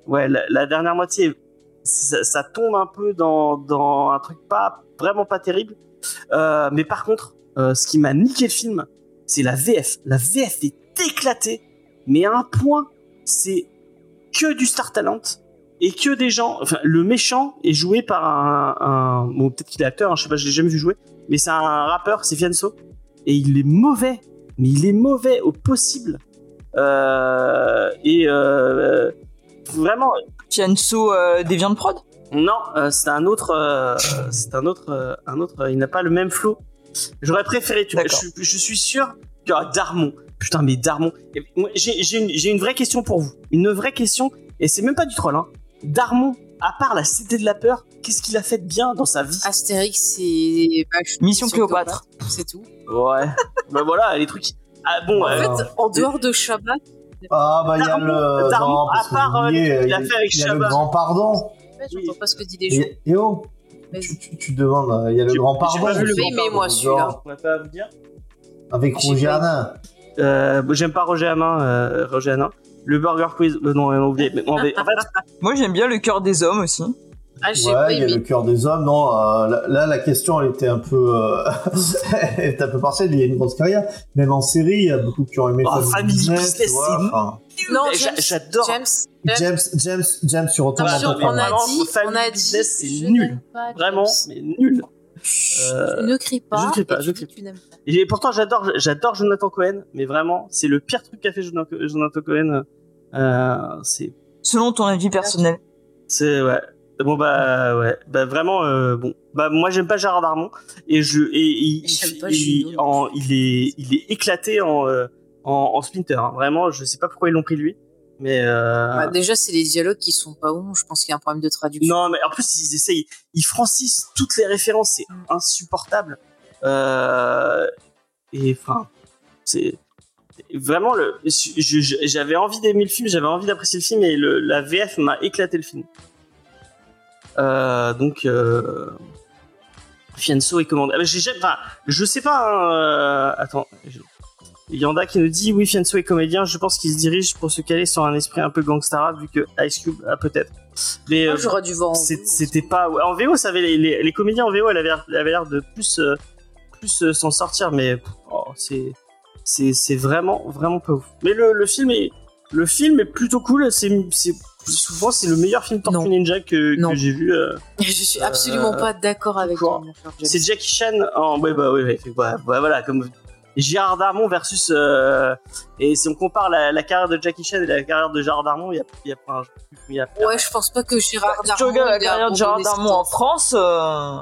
A: ouais, la, la dernière moitié, ça, ça tombe un peu dans, dans un truc pas vraiment pas terrible. Euh, mais par contre, euh, ce qui m'a niqué le film, c'est la VF. La VF est éclatée, mais à un point, c'est que du Star Talent et que des gens. Enfin, le méchant est joué par un, un bon, peut-être qu'il est acteur, hein, je sais pas, je l'ai jamais vu jouer, mais c'est un rappeur, c'est Fianso, et il est mauvais, mais il est mauvais au possible. Euh, et euh, vraiment,
C: Fianso euh, des viandes prod?
A: Non, euh, c'est un autre, euh, c'est un autre, un autre. il n'a pas le même flow. J'aurais préféré. Tu vois, je, suis- je suis sûr que ah, Darmon. Putain, mais Darmon. J'ai une, une vraie question pour vous. Une vraie question. Et c'est même pas du troll. Hein. Darmon, à part la Cité de la peur, qu'est-ce qu'il a fait de bien dans sa vie?
D: Astérix et Vache-
C: Mission Cléopâtre.
D: C'est tout.
A: Ouais. bah voilà, les trucs. Ah bon.
D: En
A: euh,
D: fait, en dehors de Shabbat,
E: Ah, bah, il y a le. Non, parce
A: à part, euh, il a
E: il y
A: fait avec
E: a le
A: Shabbat.
E: grand pardon.
D: j'entends pas ce que dit les gens.
E: Et, et oh tu, tu, tu demandes, euh, il y a le
A: J'ai-
E: grand
A: j'ai
E: pardon.
A: vu le
D: pardon, moi, celui-là.
A: On va pas vous dire.
E: Avec
D: J'ai
E: Roger Hanin.
A: Euh, J'aime pas Roger Hanin. Euh, Roger Hanin. Le Burger Quiz. euh, non, on a oublié. Mais, en fait, en fait,
C: Moi, j'aime bien le cœur des hommes aussi.
D: Ah, j'ai pas
E: Ouais, il y a
D: aimé.
E: le cœur des hommes. Non, euh, là, là, la question, elle était un peu, euh, elle était un peu partielle. Il y a une grosse carrière. Même en série, il y a beaucoup qui ont aimé
A: Oh, Family Business, c'est
E: enfin,
D: Non,
A: Mais j'a-
D: James,
A: j'adore.
D: James,
E: James, James, James sur autant
D: on a dit,
A: Family
D: on a dit,
A: Business, c'est nul. vraiment, mais nul. Euh,
D: tu ne crie pas.
A: je ne crie pas,
D: et
A: je crie
D: tu pas.
A: Et pourtant, j'adore, j'adore Jonathan Cohen, mais vraiment, c'est le pire truc qu'a fait Jonathan Cohen. Euh, c'est,
C: Selon ton avis personnel.
A: c'est ouais. Bon bah ouais, bah vraiment euh, bon. Bah moi j'aime pas Gérard Darmon et je et, il,
D: J'aime pas
A: il,
D: Junot.
A: en, il est il est éclaté en euh, en, en Splinter. hein. Vraiment, je sais pas pourquoi ils l'ont pris lui, mais euh,
D: Bah, déjà, c'est les dialogues qui sont pas bons. Je pense qu'il y a un problème de traduction.
A: Non, mais en plus, ils essayent, ils francisent toutes les références, c'est
D: Mm.
A: insupportable. Euh, et enfin, c'est vraiment le. J'avais envie d'aimer le film, j'avais envie d'apprécier le film, et le, la VF m'a éclaté le film. Euh, donc, Fianso est commandé. Ah, enfin, je sais pas. hein, attends. je- Yanda qui nous dit oui Fianso est comédien je pense qu'il se dirige pour se caler sur un esprit un peu gangstara vu que Ice Cube a peut-être. Mais
D: Moi,
A: euh,
D: j'aurais dû voir en
A: c'était pas ouais, en VO ça avait les, les, les comédiens en VO elle avait l'air- de plus euh, plus euh, s'en sortir mais oh, c'est c'est c'est vraiment vraiment pas ouf. Mais le, le film est le film est plutôt cool c'est c'est souvent c'est le meilleur film Tortue
D: Non.
A: Ninja que, j'ai vu euh,
D: Je suis absolument
A: Euh,
D: pas d'accord avec toi,
A: c'est Jackie Chan en ouais bah ouais, ouais, ouais, ouais, voilà comme Gérard Darmon versus euh, et si on compare la, la carrière de Jackie Chan et la carrière de Gérard Darmon il y a il y a pas un- il y a
D: Ouais, je pense pas que Gérard
C: Si tu regardes la carrière de Gérard Darmon en France, euh,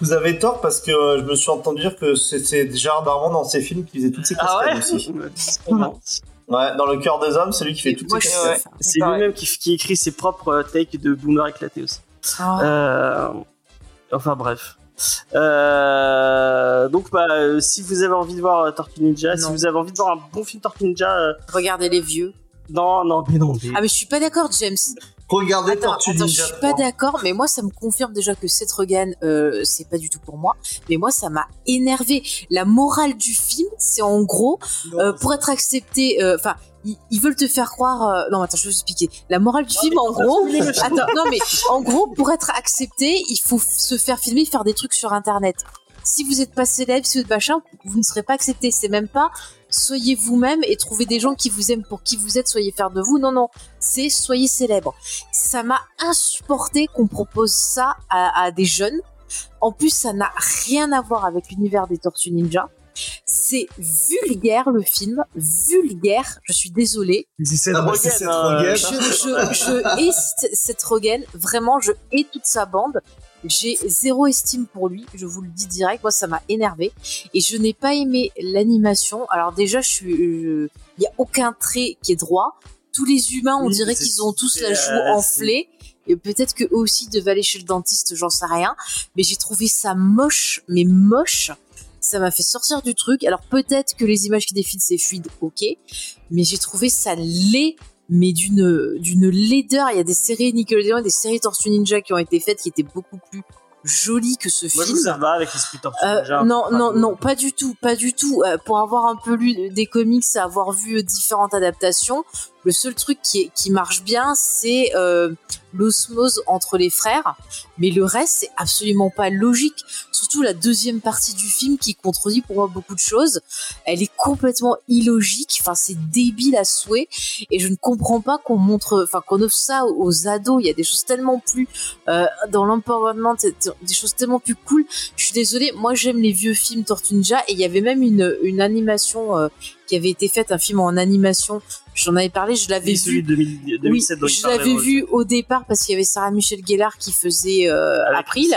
E: Vous avez tort parce que euh, je me suis entendu dire que c'est- Gérard Darmon dans ses films qui faisait toutes ses
A: ah
E: cascades
A: ouais
E: aussi. Ouais, dans le cœur des hommes, c'est lui qui fait toutes
D: Moi,
E: ses cascades.
A: C'est lui-même qui, qui écrit ses propres takes de boomer éclaté aussi.
D: Ah.
A: Euh, enfin bref. Euh, donc bah, euh, si vous avez envie de voir euh, Tortue Ninja, si
D: Non.
A: vous avez envie de voir un bon film Tortue Ninja, euh,
D: Regardez les vieux.
A: non non mais non. mais-
D: Ah mais je suis pas d'accord, James.
E: Regardez
D: Attends,
E: Tortue
D: attends, je
E: Ninja
D: suis pas
E: 3.
D: d'accord, mais moi ça me confirme déjà que Seth Rogen, euh, c'est pas du tout pour moi. Mais moi ça m'a énervé. La morale du film, c'est en gros euh, pour être accepté. euh, Enfin, ils, ils veulent te faire croire. euh, Non, attends, je vais vous expliquer. La morale du film, en gros. Attends, non mais en gros, pour être accepté, il faut se faire filmer, faire des trucs sur Internet. Si vous êtes pas célèbre, si vous êtes machin, vous ne serez pas accepté. C'est même pas soyez vous-même et trouvez des gens qui vous aiment pour qui vous êtes, soyez fiers de vous. Non, non, c'est soyez célèbre. Ça m'a insupporté qu'on propose ça à, à des jeunes. En plus, ça n'a rien à voir avec l'univers des Tortues Ninja. C'est vulgaire le film, vulgaire. Je suis désolée.
A: C'est Seth
E: Ah
A: Rogen, hein.
D: Je, hais Seth Rogen, vraiment, je hais toute sa bande. J'ai zéro estime pour lui, je vous le dis direct. Moi, ça m'a énervé et je n'ai pas aimé l'animation. Alors déjà, je suis, il y a aucun trait qui est droit. Tous les humains, on
A: Oui,
D: dirait qu'ils ont tous la joue
A: euh,
D: enflée. Et peut-être que eux aussi devaient aller chez le dentiste, j'en sais rien. Mais j'ai trouvé ça moche, mais moche. Ça m'a fait sortir du truc. Alors peut-être que les images qui défilent c'est fluide, ok. Mais j'ai trouvé ça laid, mais d'une d'une laideur. Il y a des séries Nickelodeon, et des séries Tortue Ninja qui ont été faites qui étaient beaucoup plus jolies que ce
A: Moi
D: film.
A: ça va avec l'esprit Tortue
D: Euh, non, non, non, pas du tout, pas du tout. Euh, pour avoir un peu lu des comics, avoir vu euh, différentes adaptations, le seul truc qui, qui marche bien, c'est euh, l'osmose entre les frères. Mais le reste, c'est absolument pas logique. Surtout la deuxième partie du film qui contredit pour moi beaucoup de choses. Elle est complètement illogique. Enfin, c'est débile à souhait. Et je ne comprends pas qu'on montre, enfin, qu'on offre ça aux ados. Il y a des choses tellement plus euh, dans l'empowerment, des choses tellement plus cool. Je suis désolée, moi j'aime les vieux films Tortue Ninja et il y avait même une, une animation euh, qui avait été faite, un film en animation. J'en avais parlé, je l'avais vu.
A: de 2000 2007 dont
D: oui,
A: il
D: je l'avais vu au départ parce qu'il y avait Sarah Michel Gellar qui faisait euh, April.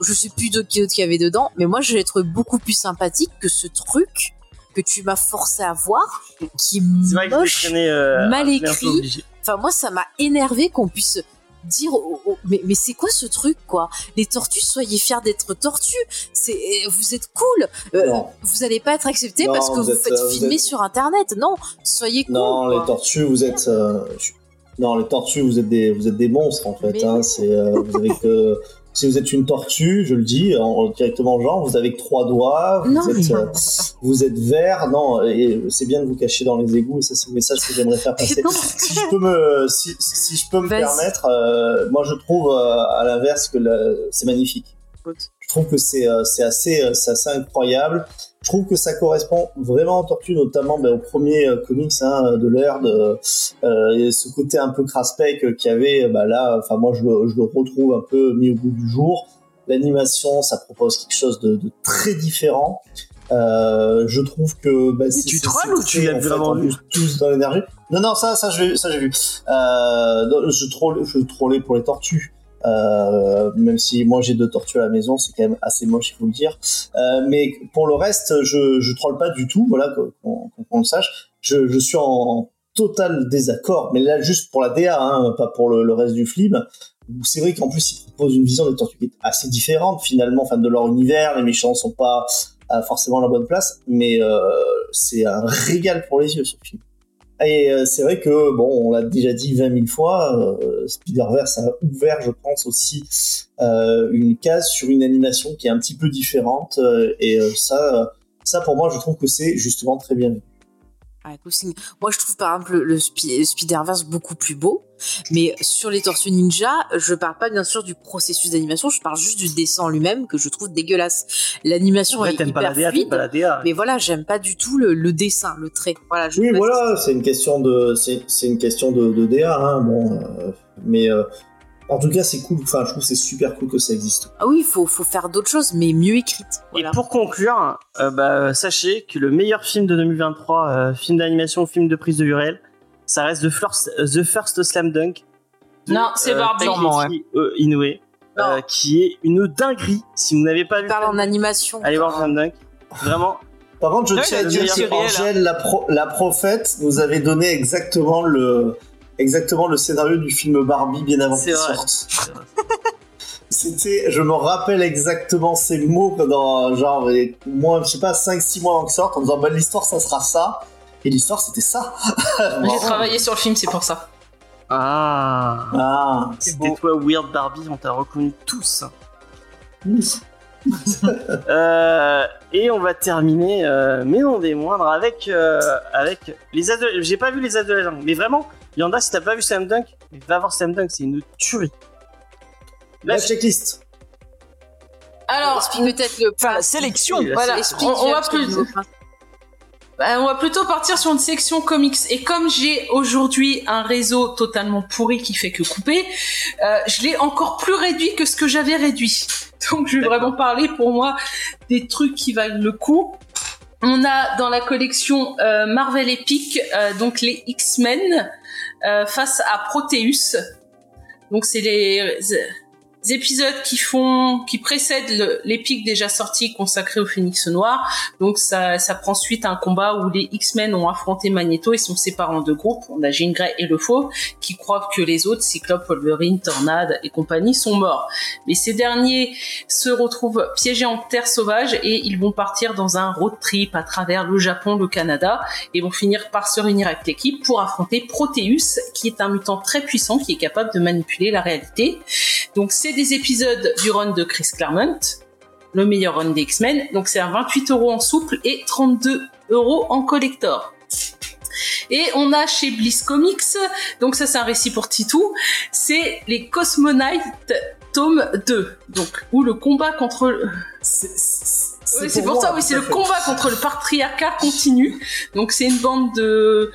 D: Je sais plus de qui d'autre qu'il y avait dedans, mais moi je l'ai trouvé beaucoup plus sympathique que ce truc que tu m'as forcé à voir, qui est
A: C'est vrai que je l'ai
D: moche.
A: euh,
D: mal écrit. Enfin, moi, ça m'a énervé qu'on puisse dire, mais, mais c'est quoi ce truc, quoi? Les tortues, soyez fiers d'être tortues. C'est, vous êtes cool. Euh, vous allez pas être accepté parce que
E: vous êtes,
D: faites
E: euh,
D: filmer
E: êtes-
D: sur Internet. Non, soyez cool.
E: Non,
D: quoi.
E: les tortues, vous êtes. euh, je- Non, les tortues, vous êtes des, vous êtes des monstres en fait. Hein, c'est, euh, vous avez que, si vous êtes une tortue, je le dis en, directement genre, vous avez que trois doigts, vous,
D: Non,
E: êtes,
D: mais-
E: euh, vous êtes vert, non, et c'est bien de vous cacher dans les égouts, et ça c'est le message que j'aimerais faire passer. Si je peux me, si, si je peux me permettre, euh, moi je trouve euh, à l'inverse que c'est magnifique. Je trouve que c'est euh, assez, euh, c'est assez incroyable. Je trouve que ça correspond vraiment aux tortues, notamment ben, au premier euh, comics hein, de l'ère, de euh, et ce côté un peu craspec euh, qu'il y avait. Bah là, enfin moi je le, je le retrouve un peu mis au bout du jour. L'animation, ça propose quelque chose de, de très différent. Euh, je trouve que bah, c'est-
A: tu trolles ou tu l'as
E: en
A: vraiment
E: en
A: vu
E: tous dans l'énergie. Non non ça ça j'ai vu. Euh, je troll je trollais pour les tortues. Euh, même si moi j'ai deux tortues à la maison, c'est quand même assez moche, il faut le dire. Euh, mais pour le reste, je je troll pas du tout, voilà qu'on qu'on le sache. Je, je suis en total désaccord, mais là juste pour la DA, hein, pas pour le, le reste du film. C'est vrai qu'en plus il propose une vision des tortues qui est assez différente finalement, enfin de leur univers. Les méchants sont pas euh, forcément à la bonne place, mais euh, c'est un régal pour les yeux ce film. Et euh, c'est vrai que, bon, on l'a déjà dit 20 000 fois, euh, Spider-Verse a ouvert, je pense, aussi euh, une case sur une animation qui est un petit peu différente. euh, et euh, ça, ça, pour moi, je trouve que c'est justement très bien. vu.
D: Signe. Moi, je trouve par exemple le, le Spi- Spider-Verse beaucoup plus beau. Mais sur les Tortues Ninja, je parle pas bien sûr du processus d'animation, je parle juste du dessin en lui-même que je trouve dégueulasse. L'animation
A: Ouais,
D: est
A: t'aimes pas
D: hyper
A: la DA,
D: fluide,
A: pas la DA.
D: mais voilà, j'aime pas du tout le, le dessin, le trait. Voilà, je
E: Oui, voilà, c'est une question de, c'est c'est une question de, de DA, hein, bon, euh, mais euh, en tout cas, c'est cool. Enfin, je trouve que c'est super cool que ça existe.
D: Ah oui, il faut, faut faire d'autres choses, mais mieux écrites. Voilà.
A: Et pour conclure, euh, bah, sachez que le meilleur film de 2023, euh, film d'animation, film de prise de vue réelle, ça reste The First, The First Slam Dunk. de,
B: Non, c'est Barbie.
A: Takeshi, euh, Inoue, euh, qui est une dinguerie. Si vous n'avez pas vu,
D: parle en animation.
A: allez voir Slam Dunk. Vraiment,
E: Par contre, je tiens à dire que
F: réel,
E: Angèle, la, pro- la prophète, nous avait donné exactement le, exactement le scénario du film Barbie bien avant qu'il sorte. C'était, je me rappelle exactement ces mots dans, genre, moi, je sais pas, 5-6 mois avant que sorte, en disant, bah, l'histoire, ça sera ça. Et l'histoire, c'était ça.
B: J'ai travaillé sur le film, c'est pour ça.
A: ah,
E: Ah,
A: c'était toi Weird Barbie, on t'a reconnu tous. Euh, et on va terminer, euh, mais non des moindres, avec, euh, avec les. J'ai pas vu les jungle, mais vraiment, Yanda, si t'as pas vu Slam Dunk, va voir Slam Dunk, c'est une tuerie.
E: la checklist.
B: Alors,
D: Explique peut-être le
F: Enfin, la
D: principe.
F: sélection.
A: Oui, la
B: voilà, on, on va plus. Bah, on va plutôt partir sur une section comics. Et comme j'ai aujourd'hui un réseau totalement pourri qui fait que couper, euh, je l'ai encore plus réduit que ce que j'avais réduit. Donc je vais vraiment parler pour moi des trucs qui valent le coup. On a dans la collection euh, Marvel Epic euh, donc les X-Men euh, face à Proteus. Donc c'est les, les épisodes qui font, qui précèdent l'Epic déjà sorti consacré au Phénix Noir. Donc ça, ça prend suite à un combat où les X-Men ont affronté Magneto et sont séparés en deux groupes. On a Jean et le Fauve qui croient que les autres, Cyclope, Wolverine, Tornade et compagnie, sont morts. Mais ces derniers se retrouvent piégés en terre sauvage et ils vont partir dans un road trip à travers le Japon, le Canada et vont finir par se réunir avec l'équipe pour affronter Proteus qui est un mutant très puissant qui est capable de manipuler la réalité. Donc c'est des épisodes du run de Chris Claremont, le meilleur run des X-Men. Donc c'est à 28 euros en souple et 32 euros en collector. Et on a chez Bliss Comics, donc ça c'est un récit pour Titou, c'est les Cosmonites tome 2, donc où le combat contre le- oui, c'est pour, ça, oui, c'est le combat contre le patriarcat continu. Donc c'est une bande de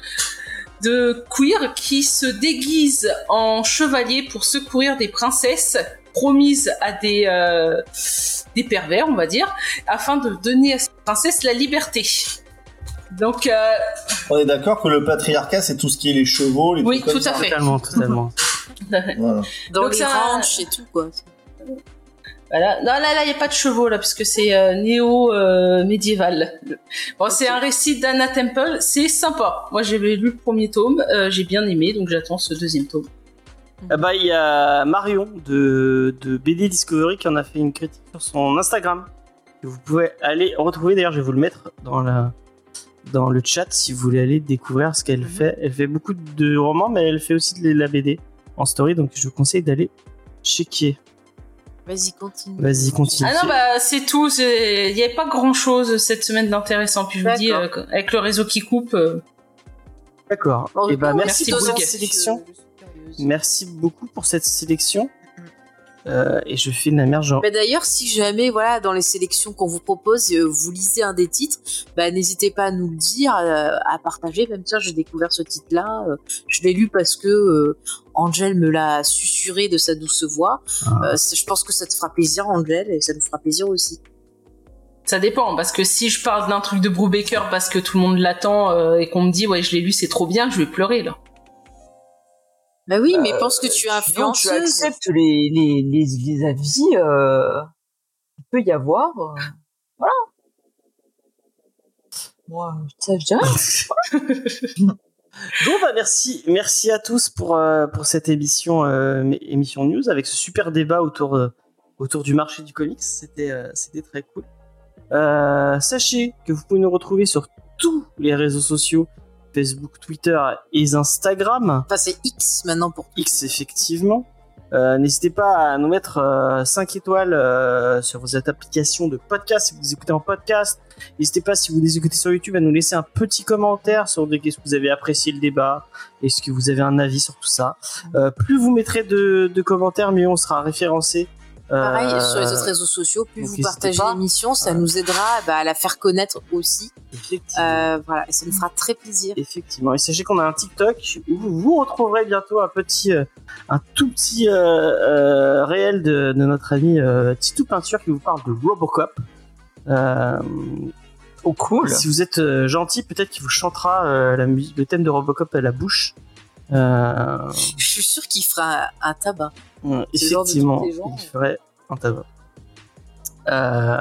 B: de queer qui se déguisent en chevaliers pour secourir des princesses promises à des euh, des pervers, on va dire, afin de donner à ces princesses la liberté. Donc euh,
E: On est d'accord que le patriarcat, c'est tout ce qui est les chevaux, les
B: Oui,
E: trucs comme
B: tout à
E: ça.
B: fait.
A: Totalement, totalement.
E: Voilà.
D: Dans
B: Donc
D: les
B: ça-
D: ranchs et tout, quoi.
B: Voilà. Non, là, là, il n'y a pas de chevaux, là, parce que c'est euh, néo-médiéval. bon, c'est un récit d'Anna Temple. C'est sympa. Moi, j'avais lu le premier tome. euh, j'ai bien aimé, donc j'attends ce deuxième tome.
A: Ah bah, il y a Marion de, de BD Discovery qui en a fait une critique sur son Instagram. Vous pouvez aller retrouver. D'ailleurs, je vais vous le mettre dans, la, dans le chat si vous voulez aller découvrir ce qu'elle fait. Elle fait beaucoup de romans, mais elle fait aussi de la BD en story. Donc, je vous conseille d'aller checker.
D: Vas-y, continue.
A: Vas-y, continue.
B: Ah non, bah c'est tout. Il n'y avait pas grand-chose cette semaine d'intéressant. Puis je vous dis, euh, avec le réseau qui coupe, euh,
A: D'accord. Et
D: tout
A: bah
D: cas,
A: merci
B: merci
A: pour cette sélection. Merci beaucoup pour cette sélection. Euh, et je fais de la merde, genre.
D: Bah d'ailleurs, si jamais, voilà, dans les sélections qu'on vous propose, euh, vous lisez un des titres, bah n'hésitez pas à nous le dire, euh, à partager. Même tiens, j'ai découvert ce titre-là, je l'ai lu parce que euh, Angel me l'a susurré de sa douce voix.
A: Ah.
D: Euh, je pense que ça te fera plaisir, Angel, et ça nous fera plaisir aussi.
B: ça dépend. Parce que si je parle d'un truc de Brubaker parce que tout le monde l'attend euh, et qu'on me dit, ouais, je l'ai lu, c'est trop bien, je vais pleurer là.
D: Bah oui, mais pense que tu es
C: Donc, tu
D: influenceuse.
C: acceptes les, les, les, les avis, euh, il peut y avoir. euh, voilà. Moi, ça, je dirais.
A: Bon bah merci, merci à tous pour euh, pour cette émission euh, émission news avec ce super débat autour euh, autour du marché du comics. C'était euh, c'était très cool. Euh, sachez que vous pouvez nous retrouver sur tous les réseaux sociaux Facebook, Twitter et Instagram.
D: Enfin, c'est X maintenant pour
A: X effectivement. Euh, N'hésitez pas à nous mettre 5 étoiles euh, sur vos applications de podcast si vous nous écoutez en podcast. N'hésitez pas si vous les écoutez sur YouTube à nous laisser un petit commentaire sur qu'est-ce que vous avez apprécié le débat, est-ce que vous avez un avis sur tout ça. Euh, plus vous mettrez de, de commentaires, mieux on sera référencé. Euh,
D: Pareil, sur les autres réseaux sociaux, plus vous partagez l'émission, ça nous aidera bah, à la faire connaître aussi.
A: Effectivement.
D: Euh, voilà, et ça nous fera très plaisir.
A: Effectivement. Et sachez qu'on a un TikTok où vous retrouverez bientôt un petit, euh, un tout petit euh, euh, réel de, de notre ami euh, Titou Peinture qui vous parle de Robocop. Euh,
C: Oh, cool.
A: si vous êtes euh, gentil, peut-être qu'il vous chantera euh, la musique, le thème de Robocop à la bouche. Euh,
D: Je suis sûre qu'il fera un tabac.
A: Euh, effectivement,
D: gens.
A: il ferait un tabac. Euh,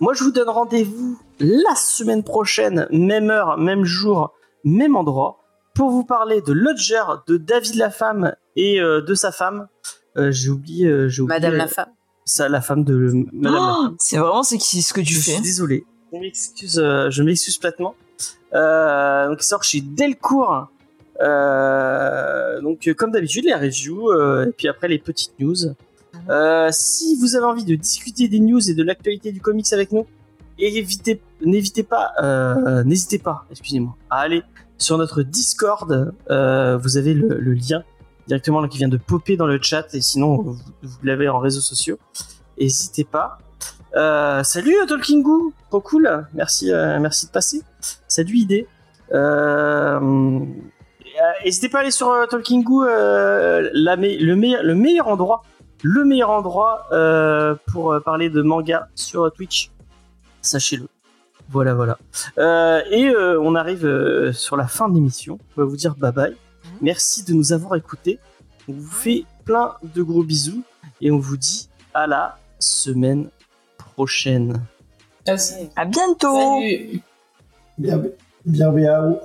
A: moi, je vous donne rendez-vous la semaine prochaine, même heure, même jour, même endroit, pour vous parler de Lodger, de David la femme et euh, de sa femme. Euh, j'ai oublié, euh, j'ai oublié
D: Madame
A: euh,
D: la femme.
A: ça, la femme de Madame la
C: Oh,
A: femme.
C: c'est vraiment c'est ce que tu
A: je
C: fais.
A: suis désolé. Je m'excuse, euh, je m'excuse platement. Euh, donc il sort chez Delcourt. Euh, donc euh, comme d'habitude les reviews euh, et puis après les petites news. Si vous avez envie de discuter des news et de l'actualité du comics avec nous, n'hésitez pas, n'hésitez pas, excusez-moi, à aller sur notre Discord. Vous avez le, lien directement qui vient de popper dans le chat et sinon vous, l'avez en réseaux sociaux. N'hésitez pas. Salut Talking Goo, trop cool, merci, merci de passer. Salut euh, N'hésitez pas à aller sur euh, Talking Goo, euh, la me- le, meilleur, le meilleur endroit, le meilleur endroit euh, pour euh, parler de manga sur euh, Twitch. Sachez-le. Voilà, voilà. Euh, et euh, on arrive euh, sur la fin de l'émission. On va vous dire bye bye. Merci de nous avoir écoutés. On vous fait plein de gros bisous et on vous dit à la semaine prochaine.
B: Vas-y.
C: À bientôt.
B: Salut.
E: Bien, bien, bien.